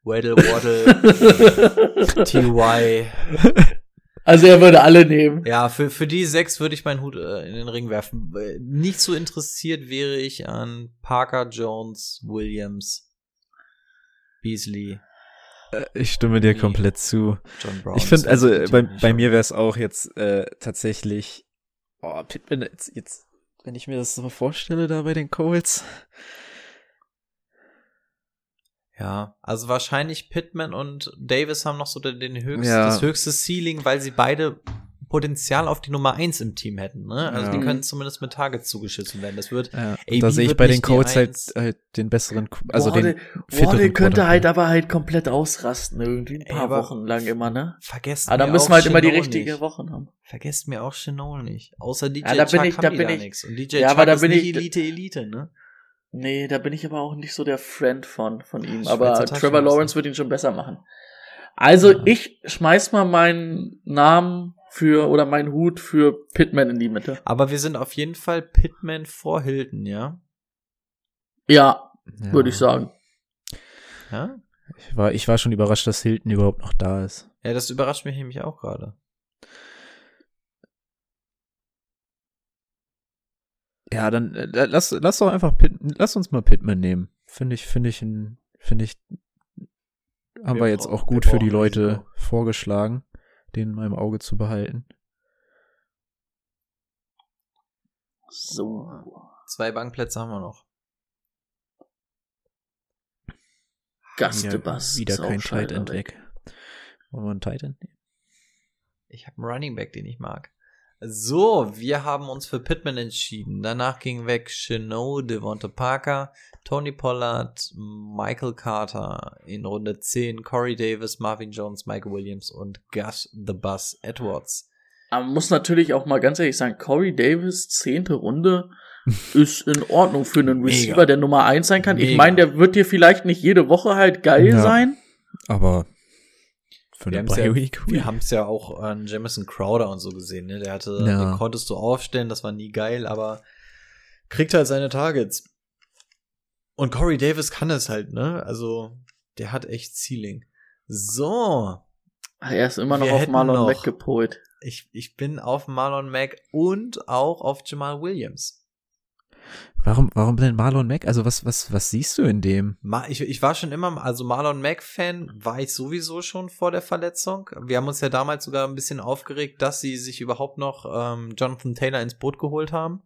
Waddle, [laughs] Waddle, TY.
Also er würde alle nehmen.
Ja, für, für die sechs würde ich meinen Hut äh, in den Ring werfen. Äh, Nicht so interessiert wäre ich an Parker, Jones, Williams, Beasley,
Ich stimme dir komplett zu.
John Brown.
Ich finde, also bei, bei mir wäre es auch jetzt äh, tatsächlich, oh, Pittman, jetzt, jetzt, wenn ich mir das so vorstelle da bei den Colts.
Ja, also wahrscheinlich Pittman und Davis haben noch so den, den höchst,
Ja.
das höchste Ceiling, weil sie beide Potenzial auf die Nummer eins im Team hätten. Ne? Also
Ja.
die können zumindest mit Targets zugeschissen werden. Das wird
Ja,
AB
da sehe ich bei den Colts halt, halt den besseren, also
Waddle,
den fitteren
könnte halt aber halt komplett ausrasten, irgendwie ein
Ey,
paar
aber-
Wochen lang immer, ne?
Vergesst
Aber da
mir
müssen
auch
wir halt immer die
Chenot
richtige
nicht.
Wochen haben.
Vergesst mir auch Chenol nicht. Außer DJ
Ja, da bin
Chuck
ich-
haben
da
die
bin
da
ich-
nix. Und DJ
Ja,
Chuck
aber da
ist
bin
nicht
ich-
Elite Elite, ne?
Nee, da bin ich aber auch nicht so der Friend von, von ihm. Aber. Trevor Lawrence wird ihn schon besser machen. Also,
Ja.
ich schmeiß mal meinen Namen für, oder meinen Hut für Pittman in die Mitte.
Aber wir sind auf jeden Fall Pittman vor Hilton, ja?
Ja,
Ja.
würde ich sagen.
Ja?
Ich war, ich war schon überrascht, dass Hilton überhaupt noch da ist.
Ja, das überrascht mich nämlich auch gerade.
Ja, dann äh, lass, lass doch einfach Pitt, lass uns mal Pittman nehmen. Finde ich, finde ich, finde ich, haben wir,
Wir
jetzt
brauchen-
auch gut für die Leute
Risiko.
vorgeschlagen, den in meinem Auge zu behalten.
So.
Zwei Bankplätze haben wir noch.
Gastebus.
Wieder,
ist
wieder kein Tight End weg. Wollen wir einen Tight End nehmen?
Ich habe einen Running Back, den ich mag. So, wir haben uns für Pittman entschieden. Danach ging weg Chenot, Devonta Parker, Tony Pollard, Michael Carter in Runde 10, Corey Davis, Marvin Jones, Michael Williams und Gus the Bus Edwards.
Man muss natürlich auch mal ganz ehrlich sagen, Corey Davis, zehnte Runde, [laughs] ist in Ordnung für einen
Mega.
Receiver, der Nummer eins sein kann. Ich
Mega.
meine, der wird dir vielleicht nicht jede Woche halt geil
Ja.
sein.
Aber für
Wir
eine
haben's ja,
Bye-Week.
wir haben's ja auch an Jamison Crowder und so gesehen. Ne? Der hatte,
Ja.
den konntest du aufstellen, das war nie geil, aber kriegt halt seine Targets. Und Corey Davis kann es halt, ne? Also, der hat echt Ceiling. So,
Er ist immer noch
Wir
auf Marlon
noch-
Mack gepolt.
ich, ich bin auf Marlon Mack und auch auf Jamal Williams.
Warum, warum denn Marlon Mack? Also was, was, was siehst du in dem?
Ich, ich war schon immer, also Marlon Mack-Fan war ich sowieso schon vor der Verletzung. Wir haben uns ja damals sogar ein bisschen aufgeregt, dass sie sich überhaupt noch ähm, Jonathan Taylor ins Boot geholt haben.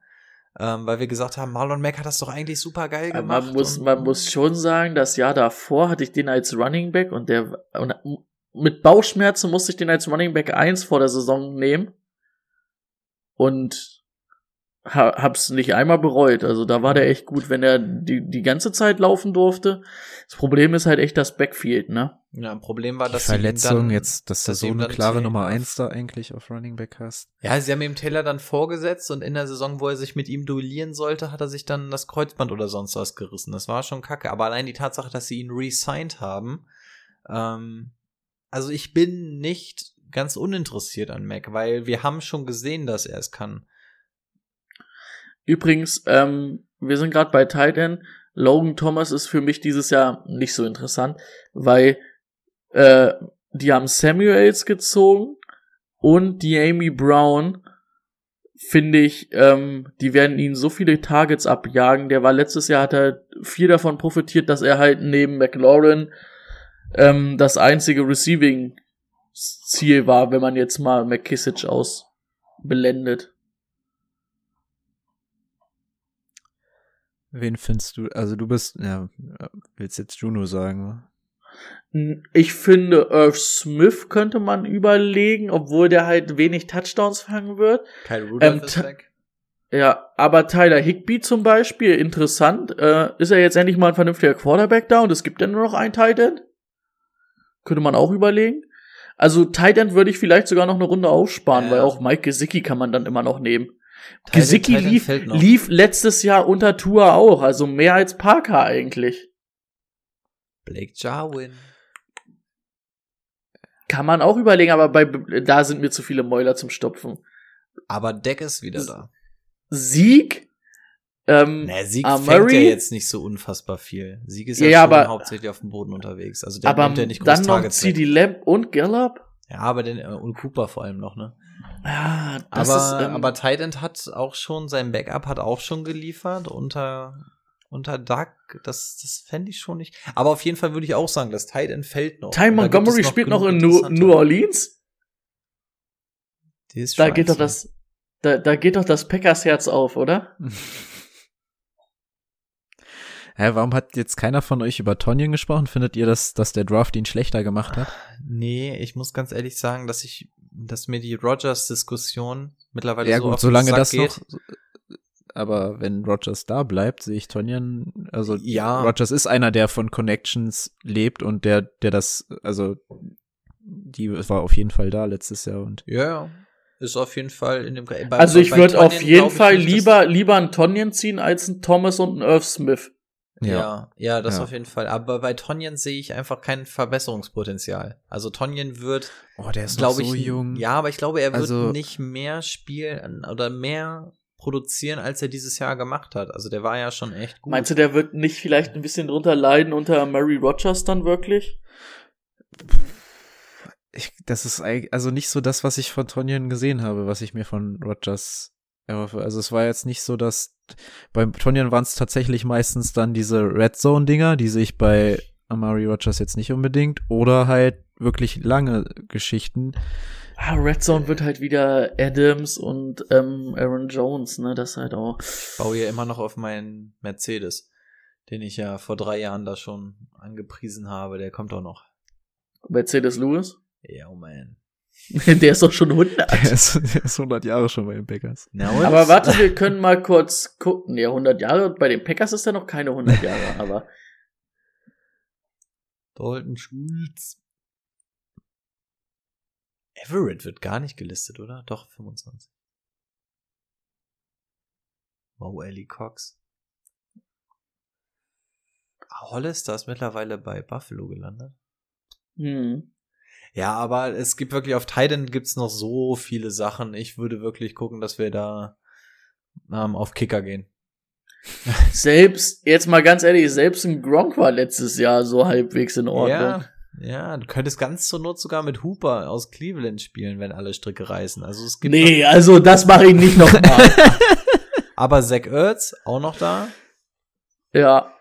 Ähm, weil wir gesagt haben, Marlon Mack hat das doch eigentlich super geil
Aber
gemacht.
Man muss, man muss schon sagen, das Jahr davor hatte ich den als Running Back und der und mit Bauchschmerzen musste ich den als Running Back 1 vor der Saison nehmen. Und ha, hab's nicht einmal bereut. Also da war der echt gut, wenn er die, die ganze Zeit laufen durfte. Das Problem ist halt echt das Backfield, ne?
Ja, ein Problem war,
Die
dass sie ihm
Verletzung,
dann,
jetzt, dass du
dass sie
so eine klare Nummer eins da eigentlich auf Running Back hast.
Ja, sie haben ihm Taylor dann vorgesetzt und in der Saison, wo er sich mit ihm duellieren sollte, hat er sich dann das Kreuzband oder sonst was gerissen. Das war schon kacke. Aber allein die Tatsache, dass sie ihn re-signed haben, ähm, also ich bin nicht ganz uninteressiert an Mac, weil wir haben schon gesehen, dass er es kann.
Übrigens, ähm, wir sind gerade bei Tight End. Logan Thomas ist für mich dieses Jahr nicht so interessant, weil äh, die haben Samuels gezogen und die Amy Brown finde ich, ähm, die werden ihn so viele Targets abjagen. Der war letztes Jahr, hat er viel davon profitiert, dass er halt neben McLaurin ähm, das einzige Receiving-Ziel war, wenn man jetzt mal McKissick ausblendet.
Wen findest du? Also du bist, ja, willst jetzt Juno sagen? wa?
Ich finde, Irv Smith könnte man überlegen, obwohl der halt wenig Touchdowns fangen wird.
Kyle Rudolph
Ähm,
ist weg.
Ja, aber Tyler Higby zum Beispiel, interessant. Äh, ist er jetzt endlich mal ein vernünftiger Quarterback da und es gibt ja nur noch einen Tight End? Könnte man auch überlegen. Also Tight End würde ich vielleicht sogar noch eine Runde aufsparen,
Ja.
weil auch Mike Gesicki kann man dann immer noch nehmen. Gesicki lief, lief letztes Jahr unter Tour auch, also mehr als Parker eigentlich.
Blake Jarwin.
Kann man auch überlegen, aber bei, da sind mir zu viele Mäuler zum Stopfen.
Aber Deck ist wieder da.
Sieg, ähm,
Na, Sieg
Ah,
fängt ja jetzt nicht so unfassbar viel. Sieg ist ja,
Ja,
schon
aber-
hauptsächlich auf dem Boden unterwegs. Also der
aber
nimmt ja nicht groß
dann noch. CD Lamb und Gallup?
Ja, aber den, äh, und Cooper vor allem noch, ne?
Ja, das
aber,
ist, ähm,
aber Tight End hat auch schon, sein Backup hat auch schon geliefert unter, unter Duck. Das, das fände ich schon nicht. Aber auf jeden Fall würde ich auch sagen, das Tight End fällt noch.
Ty Montgomery
es
spielt noch in New. New Orleans?
Die ist
Da geht doch
scheiße.
das, da, da geht doch das Packers Herz auf, oder?
Hä, warum hat jetzt keiner von euch über Tonyan gesprochen? Findet ihr, dass, dass der Draft ihn schlechter gemacht hat?
Nee, ich muss ganz ehrlich sagen, dass ich, dass mir die Rogers-Diskussion mittlerweile
ja
so
gut,
auf den
solange
Sack
das
geht.
noch. Aber wenn Rogers da bleibt, sehe ich Tonyan, also
Ja.
Rogers ist einer, der von Connections lebt und der, der das, also die war auf jeden Fall da letztes Jahr und
Ja, ja. Ist auf jeden Fall in dem. Bei,
Also ich würde auf jeden Fall
nicht,
lieber, lieber einen Tonyan ziehen als einen Thomas und einen Irv Smith.
Ja, ja, das
Ja.
auf jeden Fall. Aber bei Tonyan sehe ich einfach kein Verbesserungspotenzial. Also Tonyan wird,
Oh, der ist noch
glaube
so
ich,
jung.
ja, aber ich glaube, er wird
Also-
nicht mehr spielen oder mehr produzieren, als er dieses Jahr gemacht hat. Also der war ja schon echt gut.
Meinst du, der wird nicht vielleicht ein bisschen drunter leiden unter Mary Rogers dann wirklich?
Ich, das ist also nicht so das, was ich von Tonyan gesehen habe, was ich mir von Rogers Ja, also es war jetzt nicht so, dass beim Tonyan waren es tatsächlich meistens dann diese Red Zone Dinger, die sich bei Amari Rogers jetzt nicht unbedingt oder halt wirklich lange Geschichten.
Ah, Red Zone wird halt wieder Adams und ähm, Aaron Jones, ne, das halt auch.
Ich baue ja immer noch auf meinen Mercedes, den ich ja vor drei Jahren da schon angepriesen habe. Der kommt auch noch.
Mercedes Lewis?
Ja, oh man. [laughs]
der ist doch schon 100.
Der ist, der ist 100 Jahre schon bei den Packers.
Na,
aber warte, wir können mal kurz gucken. Ja, 100 Jahre. Bei den Packers ist er noch keine 100 Jahre, [laughs] aber.
Dalton Schulz. Everett wird gar nicht gelistet, oder? Doch, 25. Wow, Ellie Cox. Hollister ist mittlerweile bei Buffalo gelandet.
Hm.
Ja, aber es gibt wirklich auf Titan gibt's noch so viele Sachen. Ich würde wirklich gucken, dass wir da ähm, auf Kicker gehen. [laughs]
Selbst, jetzt mal ganz ehrlich, selbst ein Gronk war letztes Jahr so halbwegs in Ordnung.
Ja, ja, du könntest ganz zur Not sogar mit Hooper aus Cleveland spielen, wenn alle Stricke reißen. Also es gibt
Nee, also das mache ich nicht nochmal. [laughs]
aber Zach Ertz auch noch da.
Ja.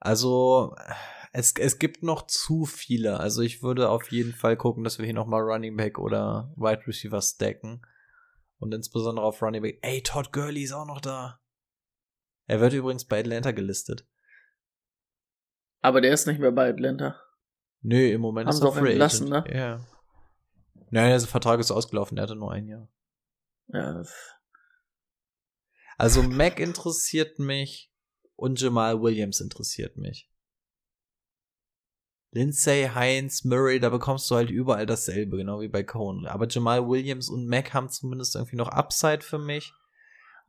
Also es, es gibt noch zu viele. Also ich würde auf jeden Fall gucken, dass wir hier nochmal Running Back oder Wide Receiver stacken. Und insbesondere auf Running Back. Ey, Todd Gurley ist auch noch da. Er wird übrigens bei Atlanta gelistet.
Aber der ist nicht mehr bei Atlanta.
Nö, im Moment
Haben
ist er Free
entlassen, ne?
Ja. Naja, der Vertrag ist ausgelaufen, der hatte nur ein Jahr.
Ja.
Also Mac interessiert mich und Jamal Williams interessiert mich. Lindsay, Heinz, Murray, da bekommst du halt überall dasselbe, genau wie bei Cohen. Aber Jamal Williams und Mac haben zumindest irgendwie noch Upside für mich.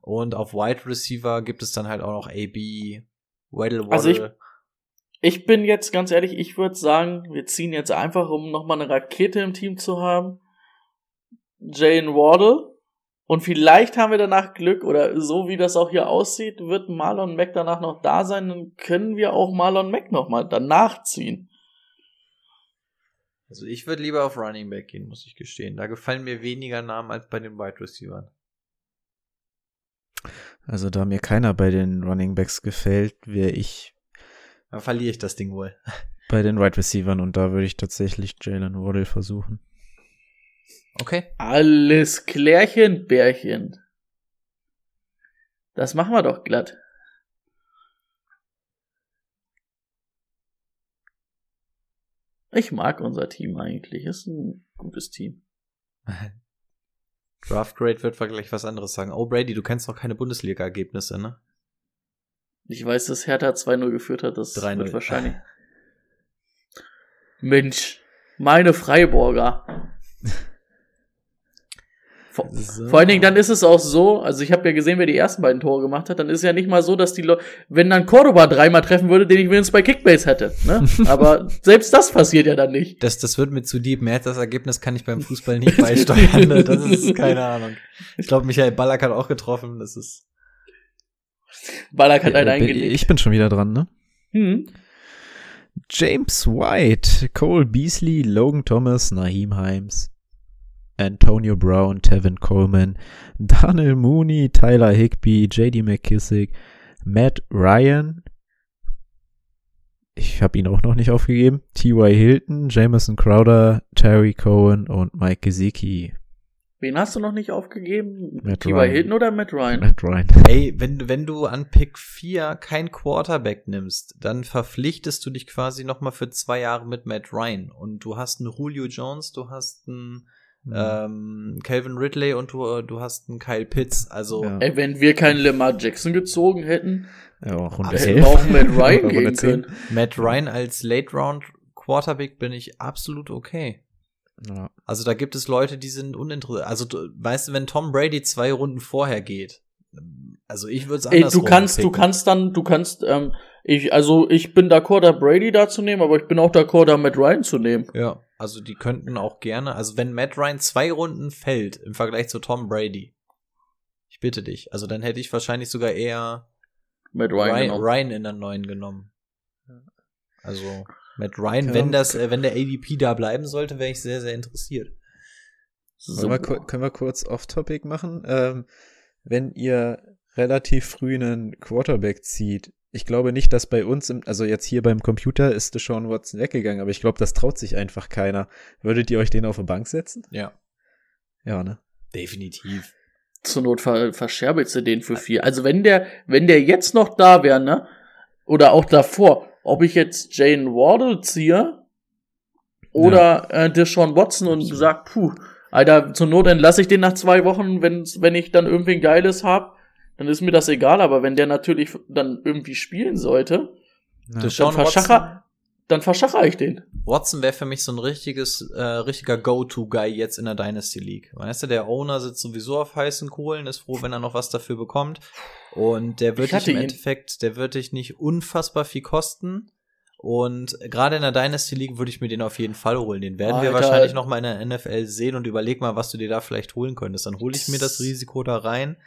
Und auf Wide Receiver gibt es dann halt auch noch AB, Weddle Waddle.
Also ich, ich bin jetzt ganz ehrlich, ich würde sagen, wir ziehen jetzt einfach, um nochmal eine Rakete im Team zu haben. Jane Waddle. Und vielleicht haben wir danach Glück, oder so wie das auch hier aussieht, wird Marlon Mack danach noch da sein, dann können wir auch Marlon Mack nochmal danach ziehen.
Also ich würde lieber auf Running Back gehen, muss ich gestehen. Da gefallen mir weniger Namen als bei den Wide Receivers.
Also da mir keiner bei den Running Backs gefällt, wäre ich.
Dann verliere ich das Ding wohl. [laughs]
Bei den Wide Receivers und da würde ich tatsächlich Jalen Waddle versuchen.
Okay.
Alles Klärchen, Bärchen. Das machen wir doch glatt. Ich mag unser Team eigentlich. Ist ein gutes Team. [laughs]
Draft Grade wird gleich was anderes sagen. Oh, Brady, du kennst noch keine Bundesliga-Ergebnisse, ne?
Ich weiß, dass Hertha 2-0 geführt hat. Das
3-0.
wird wahrscheinlich. Mensch, meine Freiburger. Vor,
So.
vor allen Dingen, dann ist es auch so, also ich habe ja gesehen, wer die ersten beiden Tore gemacht hat, dann ist es ja nicht mal so, dass die Leute, wenn dann Cordoba dreimal treffen würde, den ich wenigstens bei Kickbase hätte. Ne? [laughs] Aber selbst das passiert ja dann nicht.
Das, das wird mir zu deep. Mehr das Ergebnis kann ich beim Fußball nicht beisteuern. ne? Das ist [laughs] keine Ahnung. Ich glaube, Michael Ballack hat auch getroffen. Das ist.
Ballack hat einen
Äh,
eingelegt.
ich bin schon wieder dran, ne?
Hm.
James White, Cole Beasley, Logan Thomas, Naheem Himes, Antonio Brown, Tevin Coleman, [laughs] Daniel Mooney, Tyler Higby, JD McKissick, Matt Ryan, ich habe ihn auch noch nicht aufgegeben, T.Y. Hilton, Jameson Crowder, Terry Cohen und Mike Gesicki.
Wen hast du noch nicht aufgegeben?
Matt
T.Y.
Ryan.
Hilton oder Matt Ryan?
Matt Ryan.
Ey, wenn, wenn du an Pick 4 kein Quarterback nimmst, dann verpflichtest du dich quasi nochmal für zwei Jahre mit Matt Ryan. Und du hast einen Julio Jones, du hast einen ähm, Calvin Ridley und du, du hast einen Kyle Pitts. Also,
Ja.
Ey, wenn wir keinen Lamar Jackson gezogen hätten,
Ja, auch Runde
hätten
11.
wir auch Matt [laughs] Ryan gehen
10.
können.
Matt Ryan als Late Round Quarterback bin ich absolut okay.
Ja.
Also da gibt es Leute, die sind uninteressant. Also du, weißt du, wenn Tom Brady zwei Runden vorher geht, also ich würde es
Ey,
anders
du kannst, du kannst dann, du kannst, ähm, ich, also ich bin d'accord, da Brady da zu nehmen, aber ich bin auch d'accord, da Matt Ryan zu nehmen.
Ja, also die könnten auch gerne, also wenn Matt Ryan zwei Runden fällt im Vergleich zu Tom Brady, ich bitte dich, also dann hätte ich wahrscheinlich sogar eher
Matt Ryan,
Ryan. Ryan in der neuen genommen. Also Matt Ryan, wenn das, äh, wenn der ADP da bleiben sollte, wäre ich sehr, sehr interessiert.
Wollen wir, können wir kurz off-topic machen? Ähm, wenn ihr relativ früh einen Quarterback zieht, ich glaube nicht, dass bei uns, im, also jetzt hier beim Computer ist Deshaun Watson weggegangen, aber ich glaube, das traut sich einfach keiner. Würdet ihr euch den auf die Bank setzen?
Ja.
Ja, ne?
Definitiv.
Zur Not ver verscherbelst du den für vier. Also wenn der, wenn der jetzt noch da wäre, ne? Oder auch davor, ob ich jetzt Jane Wardle ziehe oder ja. äh, Deshaun Watson und sag, puh, Alter, zur Not entlasse ich den nach zwei Wochen, wenn, wenn ich dann irgendwie ein geiles hab, dann ist mir das egal, aber wenn der natürlich dann irgendwie spielen sollte,
ja.
dann, verschacher, dann verschacher ich den.
Watson wäre für mich so ein richtiges, äh, richtiger Go-To-Guy jetzt in der Dynasty League. Weißt du, der Owner sitzt sowieso auf heißen Kohlen, ist froh, wenn er noch was dafür bekommt. Und der wird dich im Endeffekt, der wird dich nicht unfassbar viel kosten. Und gerade in der Dynasty League würde ich mir den auf jeden Fall holen. Den werden Alter. wir wahrscheinlich noch mal in der NFL sehen und überleg mal, was du dir da vielleicht holen könntest. Dann hole ich mir das Risiko da rein.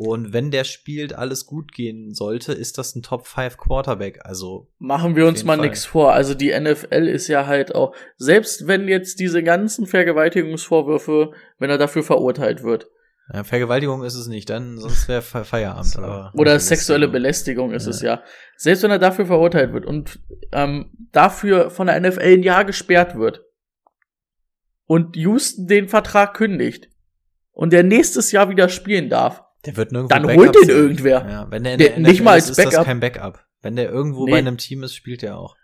Und wenn der spielt, alles gut gehen sollte, ist das ein Top 5 Quarterback. Also
machen wir uns mal nichts vor. Also die NFL ist ja halt auch, selbst wenn jetzt diese ganzen Vergewaltigungsvorwürfe, wenn er dafür verurteilt wird,
ja, Vergewaltigung ist es nicht, dann sonst wäre Feierabend.
So. Oder sexuelle Belästigung ist ja. es ja. Selbst wenn er dafür verurteilt wird und ähm, dafür von der NFL ein Jahr gesperrt wird und Houston den Vertrag kündigt und der nächstes Jahr wieder spielen darf,
der wird nirgendwo
dann holt den irgendwer.
Ja, wenn der, in der, der
nicht mal als
ist,
Backup.
ist das kein Backup. Wenn der irgendwo nee. bei einem Team ist, spielt er auch.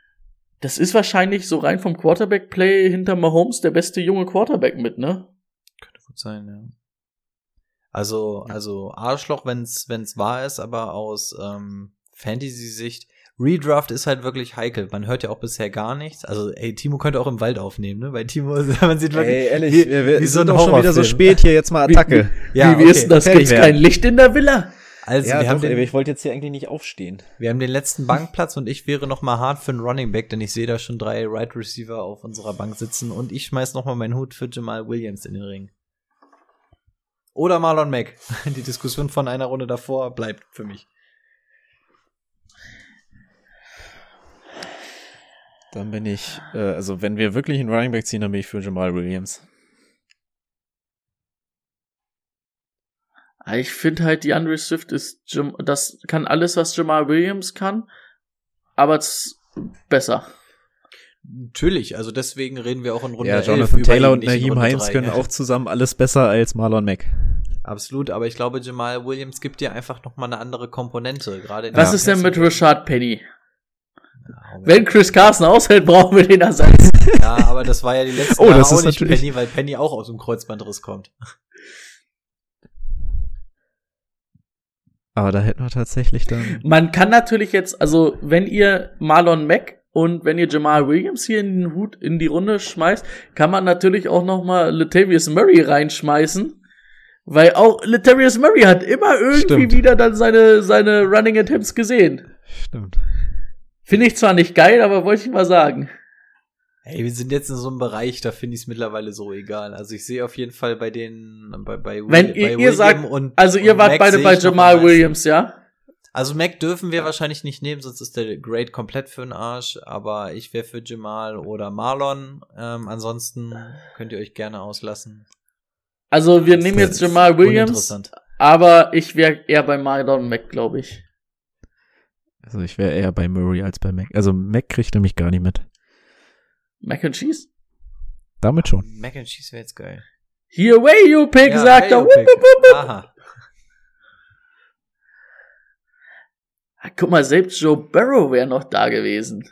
Das ist wahrscheinlich so rein vom Quarterback-Play hinter Mahomes der beste junge Quarterback mit, ne?
Könnte gut sein, ja. Also, also Arschloch, wenn's, wenn's wahr ist, aber aus ähm, Fantasy-Sicht, Redraft ist halt wirklich heikel. Man hört ja auch bisher gar nichts. Also, ey, Timo könnte auch im Wald aufnehmen, ne? Weil Timo, [laughs] man sieht wirklich,
ey, ehrlich, wie, wir, wie so ein doch schon wieder so spät hier jetzt mal Attacke.
Wie, ja, wie okay. ist denn das? Gibt's kein Licht in der Villa?
Also, ja, wir doch, haben den, ey, ich wollte jetzt hier eigentlich nicht aufstehen.
Wir haben den letzten Bankplatz und ich wäre noch mal hart für einen Running Back, denn ich sehe da schon drei Right Receiver auf unserer Bank sitzen und ich schmeiß noch mal meinen Hut für Jamal Williams in den Ring. Oder Marlon Mack. [laughs] Die Diskussion von einer Runde davor bleibt für mich.
Dann bin ich, äh, also wenn wir wirklich einen Running Back ziehen, dann bin ich für Jamal Williams.
Ich finde halt, die Andre Swift ist, das kann alles, was Jamal Williams kann, aber es besser.
Natürlich, also deswegen reden wir auch in Runde
Ja, Jonathan Taylor und Naheem Heinz können auch zusammen alles besser als Marlon Mack.
Absolut, aber ich glaube, Jamal Williams gibt dir einfach noch mal eine andere Komponente. Gerade
Was ist denn mit Rashad Penny? Ja, Wenn Chris Carson aushält, [laughs] brauchen wir den Ersatz.
Ja, aber das war ja die letzte [laughs]
oh, das ist
nicht
natürlich
Penny, weil Penny auch aus dem Kreuzbandriss kommt.
Aber da hätten wir tatsächlich dann.
Man kann natürlich jetzt, also wenn ihr Marlon Mack und wenn ihr Jamal Williams hier in den Hut in die Runde schmeißt, kann man natürlich auch noch mal Latavius Murray reinschmeißen. Weil auch Latavius Murray hat immer irgendwie
Stimmt.
wieder dann seine, seine Running Attempts gesehen.
Stimmt.
Finde ich zwar nicht geil, aber wollte ich mal sagen.
Hey, wir sind jetzt in so einem Bereich, da finde ich es mittlerweile so egal. Also ich sehe auf jeden Fall bei den, bei, bei,
Wenn
bei
ihr, ihr sagt,
und,
also ihr
und
wart
Mac
beide bei Jamal. Williams, ja?
Also Mac dürfen wir wahrscheinlich nicht nehmen, sonst ist der Grade komplett für den Arsch. Aber ich wäre für Jamal oder Marlon. Ähm, ansonsten könnt ihr euch gerne auslassen.
Also wir nehmen jetzt Jamal Williams, aber ich wäre eher bei Marlon Mack, glaube ich.
Also ich wäre eher bei Murray als bei Mac. Also Mac kriegt nämlich gar nicht mit.
Mac and Cheese?
Damit schon.
Mac and Cheese wäre jetzt geil.
Here way you pick,
Ja,
sagt
hey,
er. Wupp.
Aha.
Ah, Guck mal, selbst Joe Burrow wäre noch da gewesen.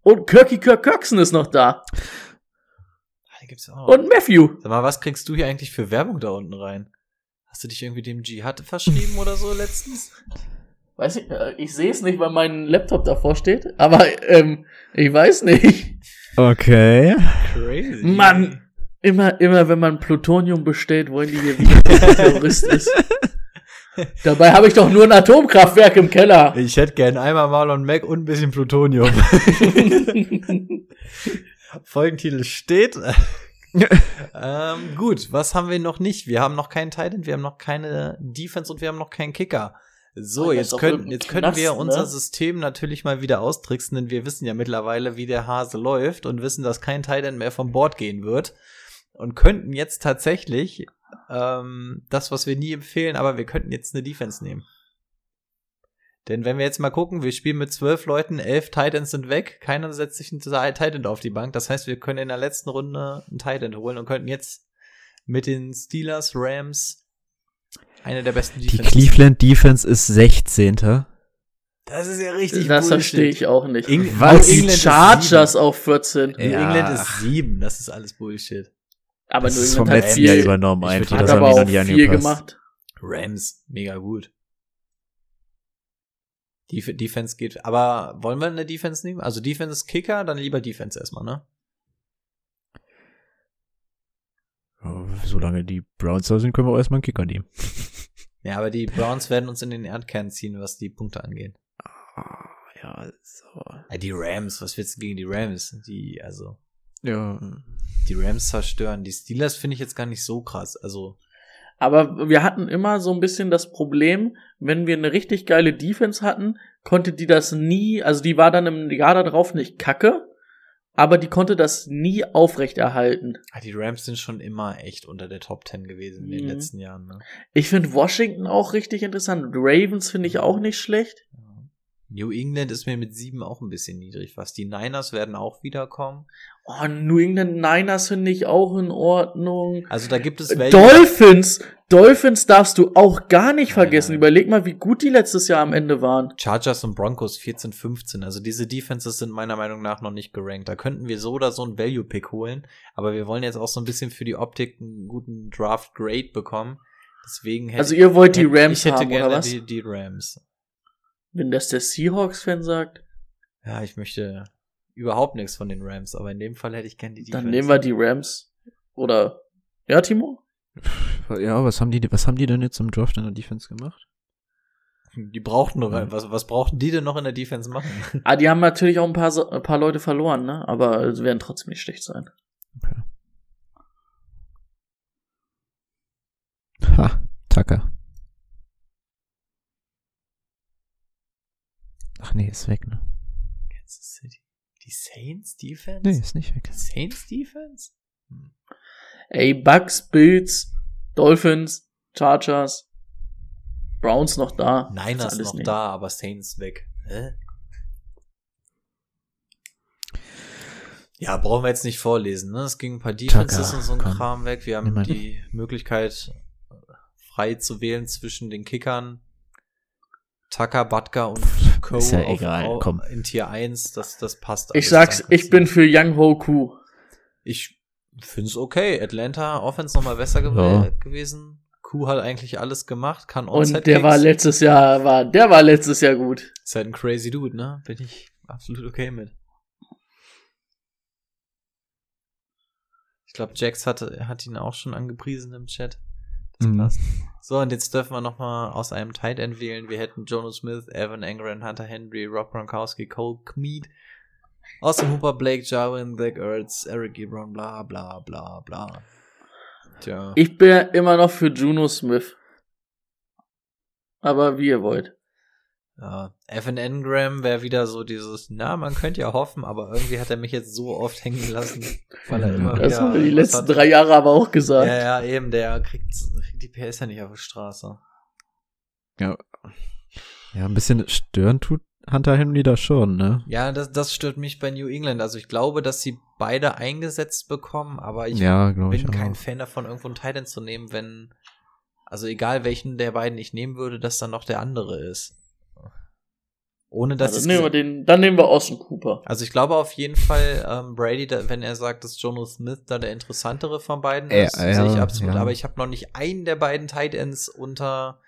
Und Kirky Kirk Coxon ist noch da.
Ah, gibt's auch.
Und Matthew.
Sag mal, was kriegst du hier eigentlich für Werbung da unten rein? Hast du dich irgendwie dem Jihad verschrieben oder so letztens?
Weiß ich, äh, ich sehe es nicht, weil mein Laptop davor steht. Aber ähm, ich weiß nicht.
Okay.
Crazy.
Mann, immer, immer wenn man Plutonium bestellt, wollen die hier wieder Terrorist ist. [laughs] Dabei habe ich doch nur ein Atomkraftwerk im Keller.
Ich hätte gern einmal Marlon Mac und ein bisschen Plutonium. [laughs] Folgentitel steht. ähm, gut, was haben wir noch nicht? Wir haben noch keinen Titan, wir haben noch keine Defense und wir haben noch keinen Kicker. So, jetzt können, jetzt können
Knast,
wir
ne?
unser System natürlich mal wieder austricksen, denn wir wissen ja mittlerweile, wie der Hase läuft und wissen, dass kein Titan mehr vom Bord gehen wird. Und könnten jetzt tatsächlich ähm, das, was wir nie empfehlen, aber wir könnten jetzt eine Defense nehmen. Denn wenn wir jetzt mal gucken, wir spielen mit zwölf Leuten, elf Titans sind weg, keiner setzt sich einen Titan auf die Bank. Das heißt, wir können in der letzten Runde einen Titan holen und könnten jetzt mit den Steelers, Rams eine der besten
Die Cleveland Defense ist 16.
Das ist ja richtig
Das
Bullshit.
verstehe ich auch nicht.
Eng-
Was? Die
England ist
Chargers
sieben.
auf 14.
New
Ja.
England ist sieben, das ist alles Bullshit.
Aber
Das
New
ist vom
England hat
letzten Jahr
viel,
übernommen
ich
einfach.
hat
Das haben
aber
die
auch viel
angepasst.
gemacht.
Rams, mega gut. Die Defense geht, aber wollen wir eine Defense nehmen? Also Defense ist Kicker, dann lieber Defense erstmal, ne?
Oh, Solange die Browns da sind, können wir auch erstmal einen Kicker nehmen. [laughs]
Ja, aber die Browns werden uns in den Erdkern ziehen, was die Punkte angeht.
Ah, ja, so.
Ja, die Rams, was willst du gegen die Rams? Die, also,
Ja.
die Rams zerstören. Die Steelers finde ich jetzt gar nicht so krass. Also,
Aber wir hatten immer so ein bisschen das Problem, wenn wir eine richtig geile Defense hatten, konnte die das nie, also die war dann im Jahr darauf nicht kacke, aber die konnte das nie aufrechterhalten.
ah, die Rams sind schon immer echt unter der Top 10 gewesen in den
Mhm.
letzten Jahren, ne?
Ich finde Washington auch richtig interessant. Ravens finde ich auch nicht schlecht.
New England ist mir mit sieben auch ein bisschen niedrig. Was die Niners werden auch wiederkommen.
Oh, New England Niners finde ich auch in Ordnung.
Also da gibt es welche.
Dolphins, Dolphins darfst du auch gar nicht vergessen.
Nein.
Überleg mal, wie gut die letztes Jahr am Ende waren.
Chargers und Broncos 14, 15. Also diese Defenses sind meiner Meinung nach noch nicht gerankt. Da könnten wir so oder so einen Value-Pick holen. Aber wir wollen jetzt auch so ein bisschen für die Optik einen guten Draft-Grade bekommen. Deswegen hätte
Also ihr wollt die Rams
ich hätte
haben,
gerne
oder was?
Die, die Rams.
Wenn das der Seahawks-Fan sagt,
Ja, ich möchte überhaupt nichts von den Rams, aber in dem Fall hätte ich gerne die Defense.
dann nehmen wir die Rams. Oder, ja, Timo?
Ja, was haben die, was haben die denn jetzt im Draft in der Defense gemacht?
Die brauchten noch,
Ja.
was, was brauchten die denn noch in der Defense machen? [laughs]
Ah, die haben natürlich auch ein paar, ein paar Leute verloren, ne? Aber sie werden trotzdem nicht schlecht sein.
Okay. Ha, Tucker. Ach nee, ist weg, ne?
Kansas City. Die Saints Defense?
Nee, ist nicht weg.
Die Saints Defense?
Ey, Bucks, Bills, Dolphins, Chargers, Browns noch da.
Niners noch
nehmen.
da, aber Saints weg. Hä? Ja, brauchen wir jetzt nicht vorlesen, ne? Es ging ein paar Defenses
Tucker,
und so ein
komm.
Kram weg. Wir haben die Möglichkeit, frei zu wählen zwischen den Kickern. Tucker, Butker und Co.
ist ja
auf-
egal,
auf-
komm.
in Tier 1, das, das passt
Ich sag's, ich bin für Young Hoku.
Ich find's okay. Atlanta Offense nochmal besser gew
Ja.
gewesen. Q hat eigentlich alles gemacht, kann
Und der war letztes Jahr, war, der war letztes Jahr gut.
Ist halt ein crazy Dude, ne? Bin ich absolut okay mit. Ich glaube, Jax hat, hat ihn auch schon angepriesen im Chat. Das
Mhm.
passt. So, und jetzt dürfen wir noch mal aus einem Tight End wählen. Wir hätten Jonas Smith, Evan Engram, Hunter Henry, Rob Gronkowski, Cole Kmead, Austin Hooper, Blake Jarwin, Zach Ertz, Eric Ebron, bla bla bla bla. Tja.
Ich bin immer noch für Juno Smith. Aber wie ihr wollt.
Ja, Evan Engram wäre wieder so dieses, na, man könnte ja hoffen, aber irgendwie hat er mich jetzt so oft hängen lassen, weil er immer
Das
wieder
haben wir die letzten
hat.
drei Jahre aber auch gesagt.
Ja, ja, eben, der kriegt, kriegt die PS ja nicht auf die Straße.
Ja. Ja, ein bisschen stören tut Hunter Henry da schon, ne?
Ja, das, das stört mich bei New England. Also ich glaube, dass sie beide eingesetzt bekommen, aber ich
Ja, glaube ich
bin kein
auch.
Fan davon, irgendwo einen Titan zu nehmen, wenn, also egal welchen der beiden ich nehmen würde, dass dann noch der andere ist. Ohne dass
dann,
ich's
nehmen wir den, dann nehmen wir Austin Cooper.
Also ich glaube auf jeden Fall, ähm, Brady, da, wenn er sagt, dass Jono Smith da der interessantere von beiden
Ja,
ist,
ja,
sehe ich absolut.
ja.
Aber ich habe noch nicht einen der beiden Tight Ends unter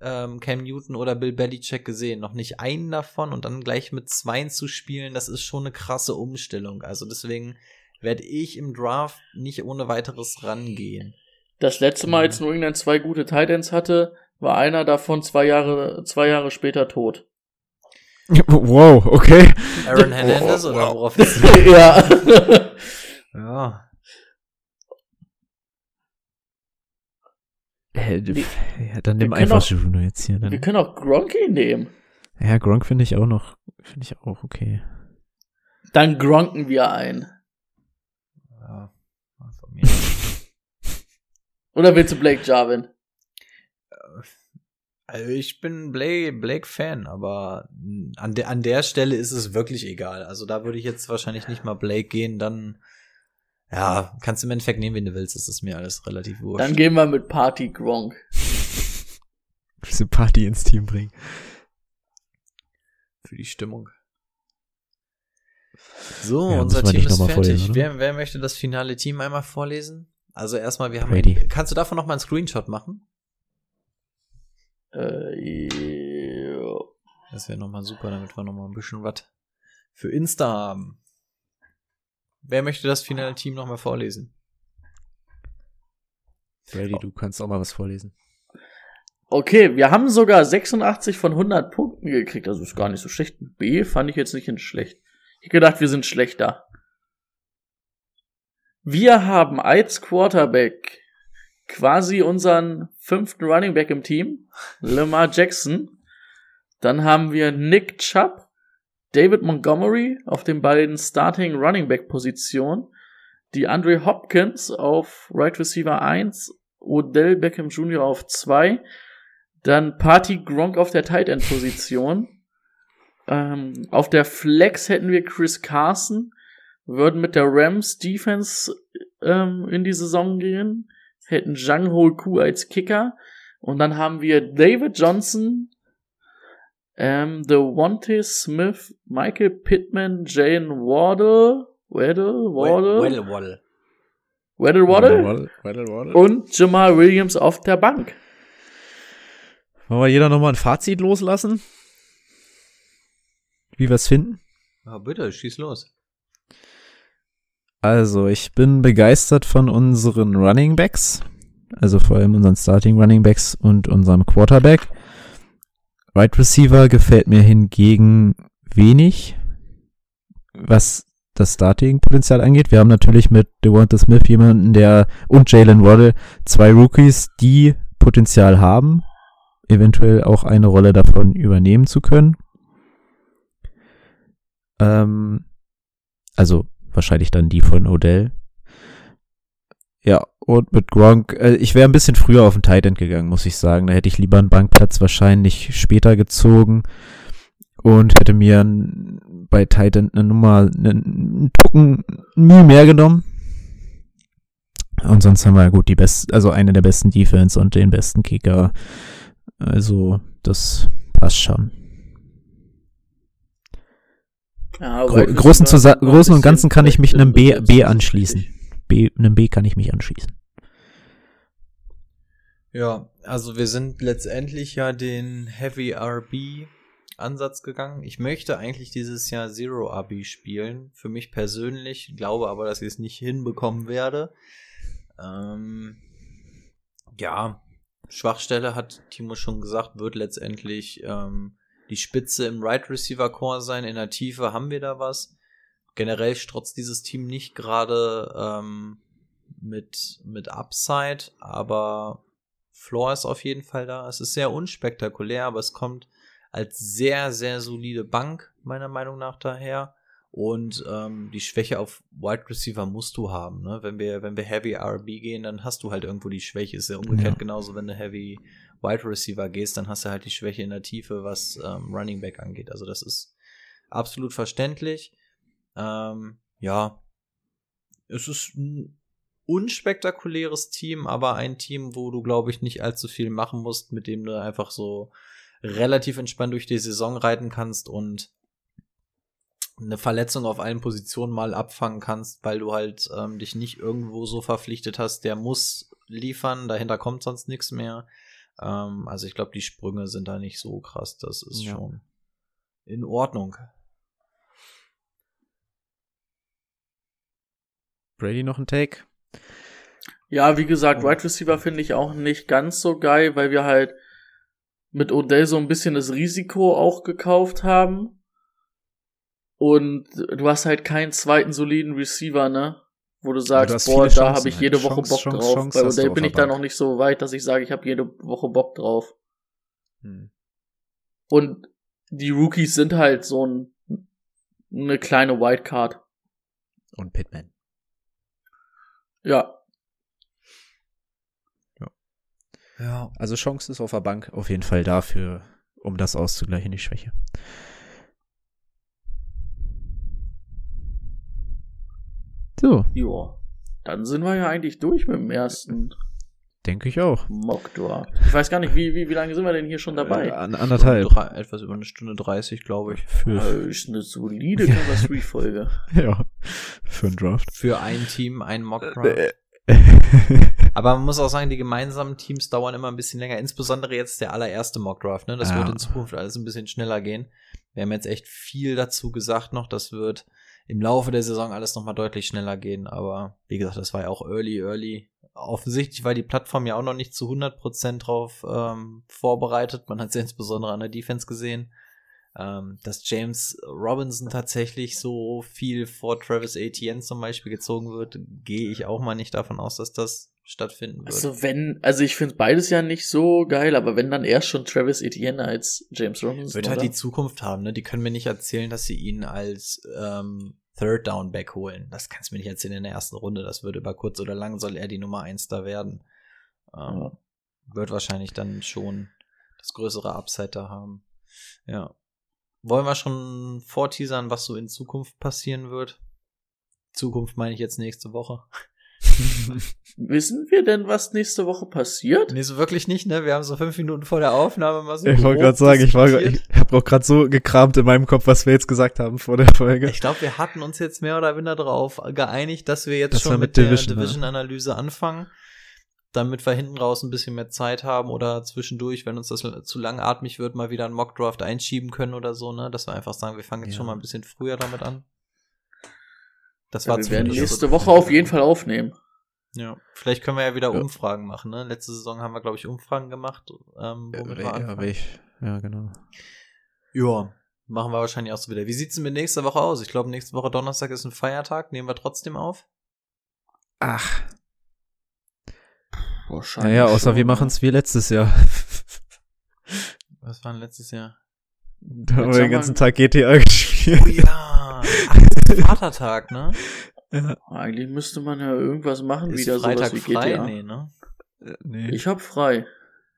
ähm, Cam Newton oder Bill Belichick gesehen. Noch nicht einen davon und dann gleich mit zweien zu spielen, das ist schon eine krasse Umstellung. Also deswegen werde ich im Draft nicht ohne weiteres rangehen.
Das letzte Mal, als New England zwei gute Titans hatte, war einer davon zwei Jahre, zwei Jahre später tot.
Wow, okay.
Aaron Hernandez oder worauf ist [laughs]
ja.
Ja.
Äh,
Die-
ja, dann nimm
wir
einfach
auch-
Juno jetzt hier.
Wir
Dann.
können auch Gronky nehmen.
Ja, Gronk finde ich auch noch, finde ich auch okay.
Dann gronken wir ein.
ja. Von mir.
Oder willst du Blake Jarvin?
Also ich bin Blake, Blake Fan, aber an der, an der Stelle ist es wirklich egal. Also da würde ich jetzt wahrscheinlich nicht mal Blake gehen, dann ja, kannst du im Endeffekt nehmen, wen du willst, das ist mir alles relativ wurscht.
Dann gehen wir mit Party Gronk. [laughs]
Diese Party ins Team bringen.
Für die Stimmung. So,
Ja,
unser Team ist fertig.
vorlesen,
wer, wer möchte das finale Team einmal vorlesen? Also erstmal, wir haben.
Brady.
Kannst du davon noch mal einen Screenshot machen?
Äh, jo.
Das wäre noch mal super, damit wir noch mal ein bisschen was für Insta haben. Wer möchte das finale Team noch mal vorlesen?
Brady, du kannst auch mal was vorlesen.
Okay, wir haben sogar 86 von 100 Punkten gekriegt. Also ist gar nicht so schlecht. B fand ich jetzt nicht in schlecht. Ich gedacht, wir sind schlechter. Wir haben als Quarterback quasi unseren fünften Running Back im Team, Lamar Jackson. Dann haben wir Nick Chubb, David Montgomery auf den beiden Starting Running Back Positionen, die Andre Hopkins auf Right Receiver 1, Odell Beckham Jr. auf 2, dann Party Gronk auf der Tight End Position. Ähm, auf der Flex hätten wir Chris Carson, würden mit der Rams Defense ähm, in die Saison gehen, hätten Zhang Ho Ku als Kicker und dann haben wir David Johnson, ähm, Devontae Smith, Michael Pittman, Jane Waddle, Waddle, Waddle,
Well, well.
Waddle, Waddle
Waddle, waddle, waddle.
und Jamal Williams auf der Bank.
Wollen wir jeder nochmal ein Fazit loslassen? Wie wir es finden?
Ja, bitte, schieß los.
Also, ich bin begeistert von unseren Running Backs. Also vor allem unseren Starting Running Backs und unserem Quarterback. Right Receiver gefällt mir hingegen wenig, was das Starting-Potenzial angeht. Wir haben natürlich mit Devonta Smith jemanden, der und Jalen Waddle zwei Rookies, die Potenzial haben, eventuell auch eine Rolle davon übernehmen zu können. Ähm, also wahrscheinlich dann die von Odell. Ja, und mit Gronk, äh, ich wäre ein bisschen früher auf den Tight End gegangen, muss ich sagen. Da hätte ich lieber einen Bankplatz wahrscheinlich später gezogen und hätte mir bei Tight End eine Nummer, einen, einen Tucken Mühe mehr genommen. Und sonst haben wir gut die besten, also eine der besten Defense und den besten Kicker. Also, das passt schon.
Ja,
Gro großen, Zusa großen und Ganzen kann ich mich einem B, B anschließen. B, einem B kann ich mich anschließen.
Ja, also wir sind letztendlich ja den Heavy RB Ansatz gegangen. Ich möchte eigentlich dieses Jahr Zero RB spielen. Für mich persönlich, glaube aber, dass ich es nicht hinbekommen werde. Ähm, ja, Schwachstelle hat Timo schon gesagt, wird letztendlich ähm, die Spitze im Right Receiver Core sein. In der Tiefe haben wir da was. Generell strotzt dieses Team nicht gerade ähm, mit, mit Upside, aber Floor ist auf jeden Fall da. Es ist sehr unspektakulär, aber es kommt als sehr, sehr solide Bank, meiner Meinung nach, daher. Und ähm, die Schwäche auf Wide Receiver musst du haben. Ne? Wenn, wir, wenn wir Heavy RB gehen, dann hast du halt irgendwo die Schwäche. Ist ja umgekehrt
Ja.
genauso, wenn du Heavy Wide Receiver gehst, dann hast du halt die Schwäche in der Tiefe, was ähm, Running Back angeht. Also das ist absolut verständlich. Ähm, ja, es ist ein unspektakuläres Team, aber ein Team, wo du, glaube ich, nicht allzu viel machen musst, mit dem du einfach so relativ entspannt durch die Saison reiten kannst und eine Verletzung auf allen Positionen mal abfangen kannst, weil du halt ähm, dich nicht irgendwo so verpflichtet hast, der muss liefern, dahinter kommt sonst nichts mehr. Ähm, also ich glaube, die Sprünge sind da nicht so krass, das ist
Ja.
schon in Ordnung.
Brady noch ein Take?
Ja, wie gesagt, Wide Receiver finde ich auch nicht ganz so geil, weil wir halt mit Odell so ein bisschen das Risiko auch gekauft haben. Und du hast halt keinen zweiten soliden Receiver, ne? Wo du sagst, boah, da habe ich
halt.
jede Woche
Chance,
Bock
Chance,
drauf.
Chance
Bei Odell bin ich da noch nicht so weit, dass ich sage, ich habe jede Woche Bock drauf.
Hm.
Und die Rookies sind halt so ein, eine kleine Wildcard.
Und Pittman.
Ja.
Ja.
Also Chance ist auf der Bank auf jeden Fall dafür, um das auszugleichen, die Schwäche. So,
Ja. Dann sind wir ja eigentlich durch mit dem ersten
denke ich auch.
Mockdraft. Ich weiß gar nicht, wie, wie, wie lange sind wir denn hier schon dabei?
Äh, an, anderthalb.
Drei, etwas über eine Stunde 30, glaube ich.
Für,
Äh, ist eine solide Cover 3 Folge. [laughs]
ja, für einen Draft.
Für ein Team, ein Mock Draft.
Äh,
Aber man muss auch sagen, die gemeinsamen Teams dauern immer ein bisschen länger. Insbesondere jetzt der allererste Mock Draft. Ne? Das
Ja.
wird in Zukunft alles ein bisschen schneller gehen. Wir haben jetzt echt viel dazu gesagt noch. Das wird im Laufe der Saison alles nochmal deutlich schneller gehen. Aber wie gesagt, das war ja auch early, early. Offensichtlich war die Plattform ja auch noch nicht zu 100% drauf ähm, vorbereitet. Man hat es ja insbesondere an der Defense gesehen. Ähm, dass James Robinson tatsächlich so viel vor Travis Etienne zum Beispiel gezogen wird, gehe ich auch mal nicht davon aus, dass das stattfinden wird.
Also wenn, also ich finde beides ja nicht so geil, aber wenn dann erst schon Travis Etienne als James Robinson.
wird halt
oder?
die Zukunft haben, ne? Die können mir nicht erzählen, dass sie ihn als ähm, Third Down Back holen. Das kannst du mir nicht erzählen in der ersten Runde. Das wird über kurz oder lang soll er die Nummer eins da werden. Ähm,
Ja.
Wird wahrscheinlich dann schon das größere Upside da haben. Ja. Wollen wir schon vorteasern, was so in Zukunft passieren wird? Zukunft meine ich jetzt nächste Woche. [laughs]
Wissen wir denn, was nächste Woche passiert?
Nee, so wirklich nicht, ne? Wir haben so fünf Minuten vor der Aufnahme mal so.
Ich wollte gerade sagen, ich, war, ich habe auch gerade so gekramt in meinem Kopf, was wir jetzt gesagt haben vor der Folge.
Ich glaube, wir hatten uns jetzt mehr oder minder darauf geeinigt, dass wir jetzt
Das
schon
mit
mit, der
Division, ne?
Division-Analyse anfangen, damit wir hinten raus ein bisschen mehr Zeit haben oder zwischendurch, wenn uns das zu langatmig wird, mal wieder einen Mockdraft einschieben können oder so, ne? Dass wir einfach sagen, wir fangen jetzt
Ja.
schon mal ein bisschen früher damit an. Das
Ja,
war
wir werden nächste Woche auf jeden Fall aufnehmen.
Ja, vielleicht können wir ja wieder
Ja.
Umfragen machen, ne? Letzte Saison haben wir, glaube ich, Umfragen gemacht, ähm, womit wir
ja, welch, ja, genau.
Ja, machen wir wahrscheinlich auch so wieder. Wie sieht's denn mit nächster Woche aus? Ich glaube, nächste Woche Donnerstag ist ein Feiertag. Nehmen wir trotzdem auf?
Ach,
Wahrscheinlich.
naja, außer
schon,
wir
ne?
machen es wie letztes Jahr.
Was war denn letztes Jahr?
Da haben wir den ganzen Tag GTA [laughs] gespielt.
Oh ja, ach, Vatertag, ne? [laughs]
Ja.
Eigentlich müsste man ja irgendwas machen,
Ist
wieder
Freitag
sowas wie
frei?
GTA.
Nee, ne?
Nee,
Ich hab frei.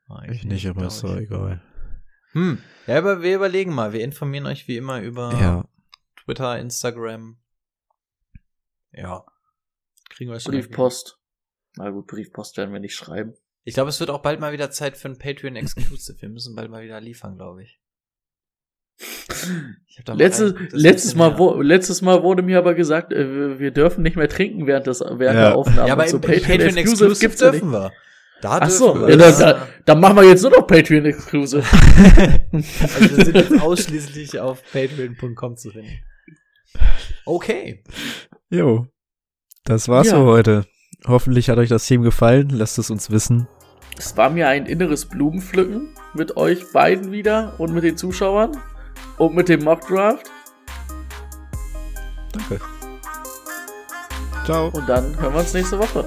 Ah,
ich nicht, aber ist doch egal.
Hm. Ja, aber wir überlegen mal. Wir informieren euch wie immer über
Ja,
Twitter, Instagram. Ja. Kriegen wir.
Briefpost. Na gut, Briefpost werden wir nicht schreiben.
Ich glaube, es wird auch bald mal wieder Zeit für ein Patreon Exclusive. Wir müssen bald mal wieder liefern, glaube ich. Ich hab da mal
Letztes,
ein
letztes, Mal, wo, letztes Mal wurde mir aber gesagt, äh, wir- dürfen nicht mehr trinken während, des, während
Ja.
der Aufnahme.
Ja, aber
so
im Patreon, Exclusive
gibt's ja
dürfen wir. Da
Ach
dürfen
so,
wir.
ja, dann, dann, dann machen wir jetzt nur noch Patreon Exclusive. [laughs]
Also wir sind jetzt ausschließlich auf patreon.com zu finden. Okay.
jo. Das war's
Ja.
für heute. Hoffentlich hat euch das Team gefallen. Lasst es uns wissen.
Es war mir ein inneres Blumenpflücken mit euch beiden wieder und mit den Zuschauern und mit dem Mockdraft.
Danke. Ciao.
Und dann hören wir uns nächste Woche.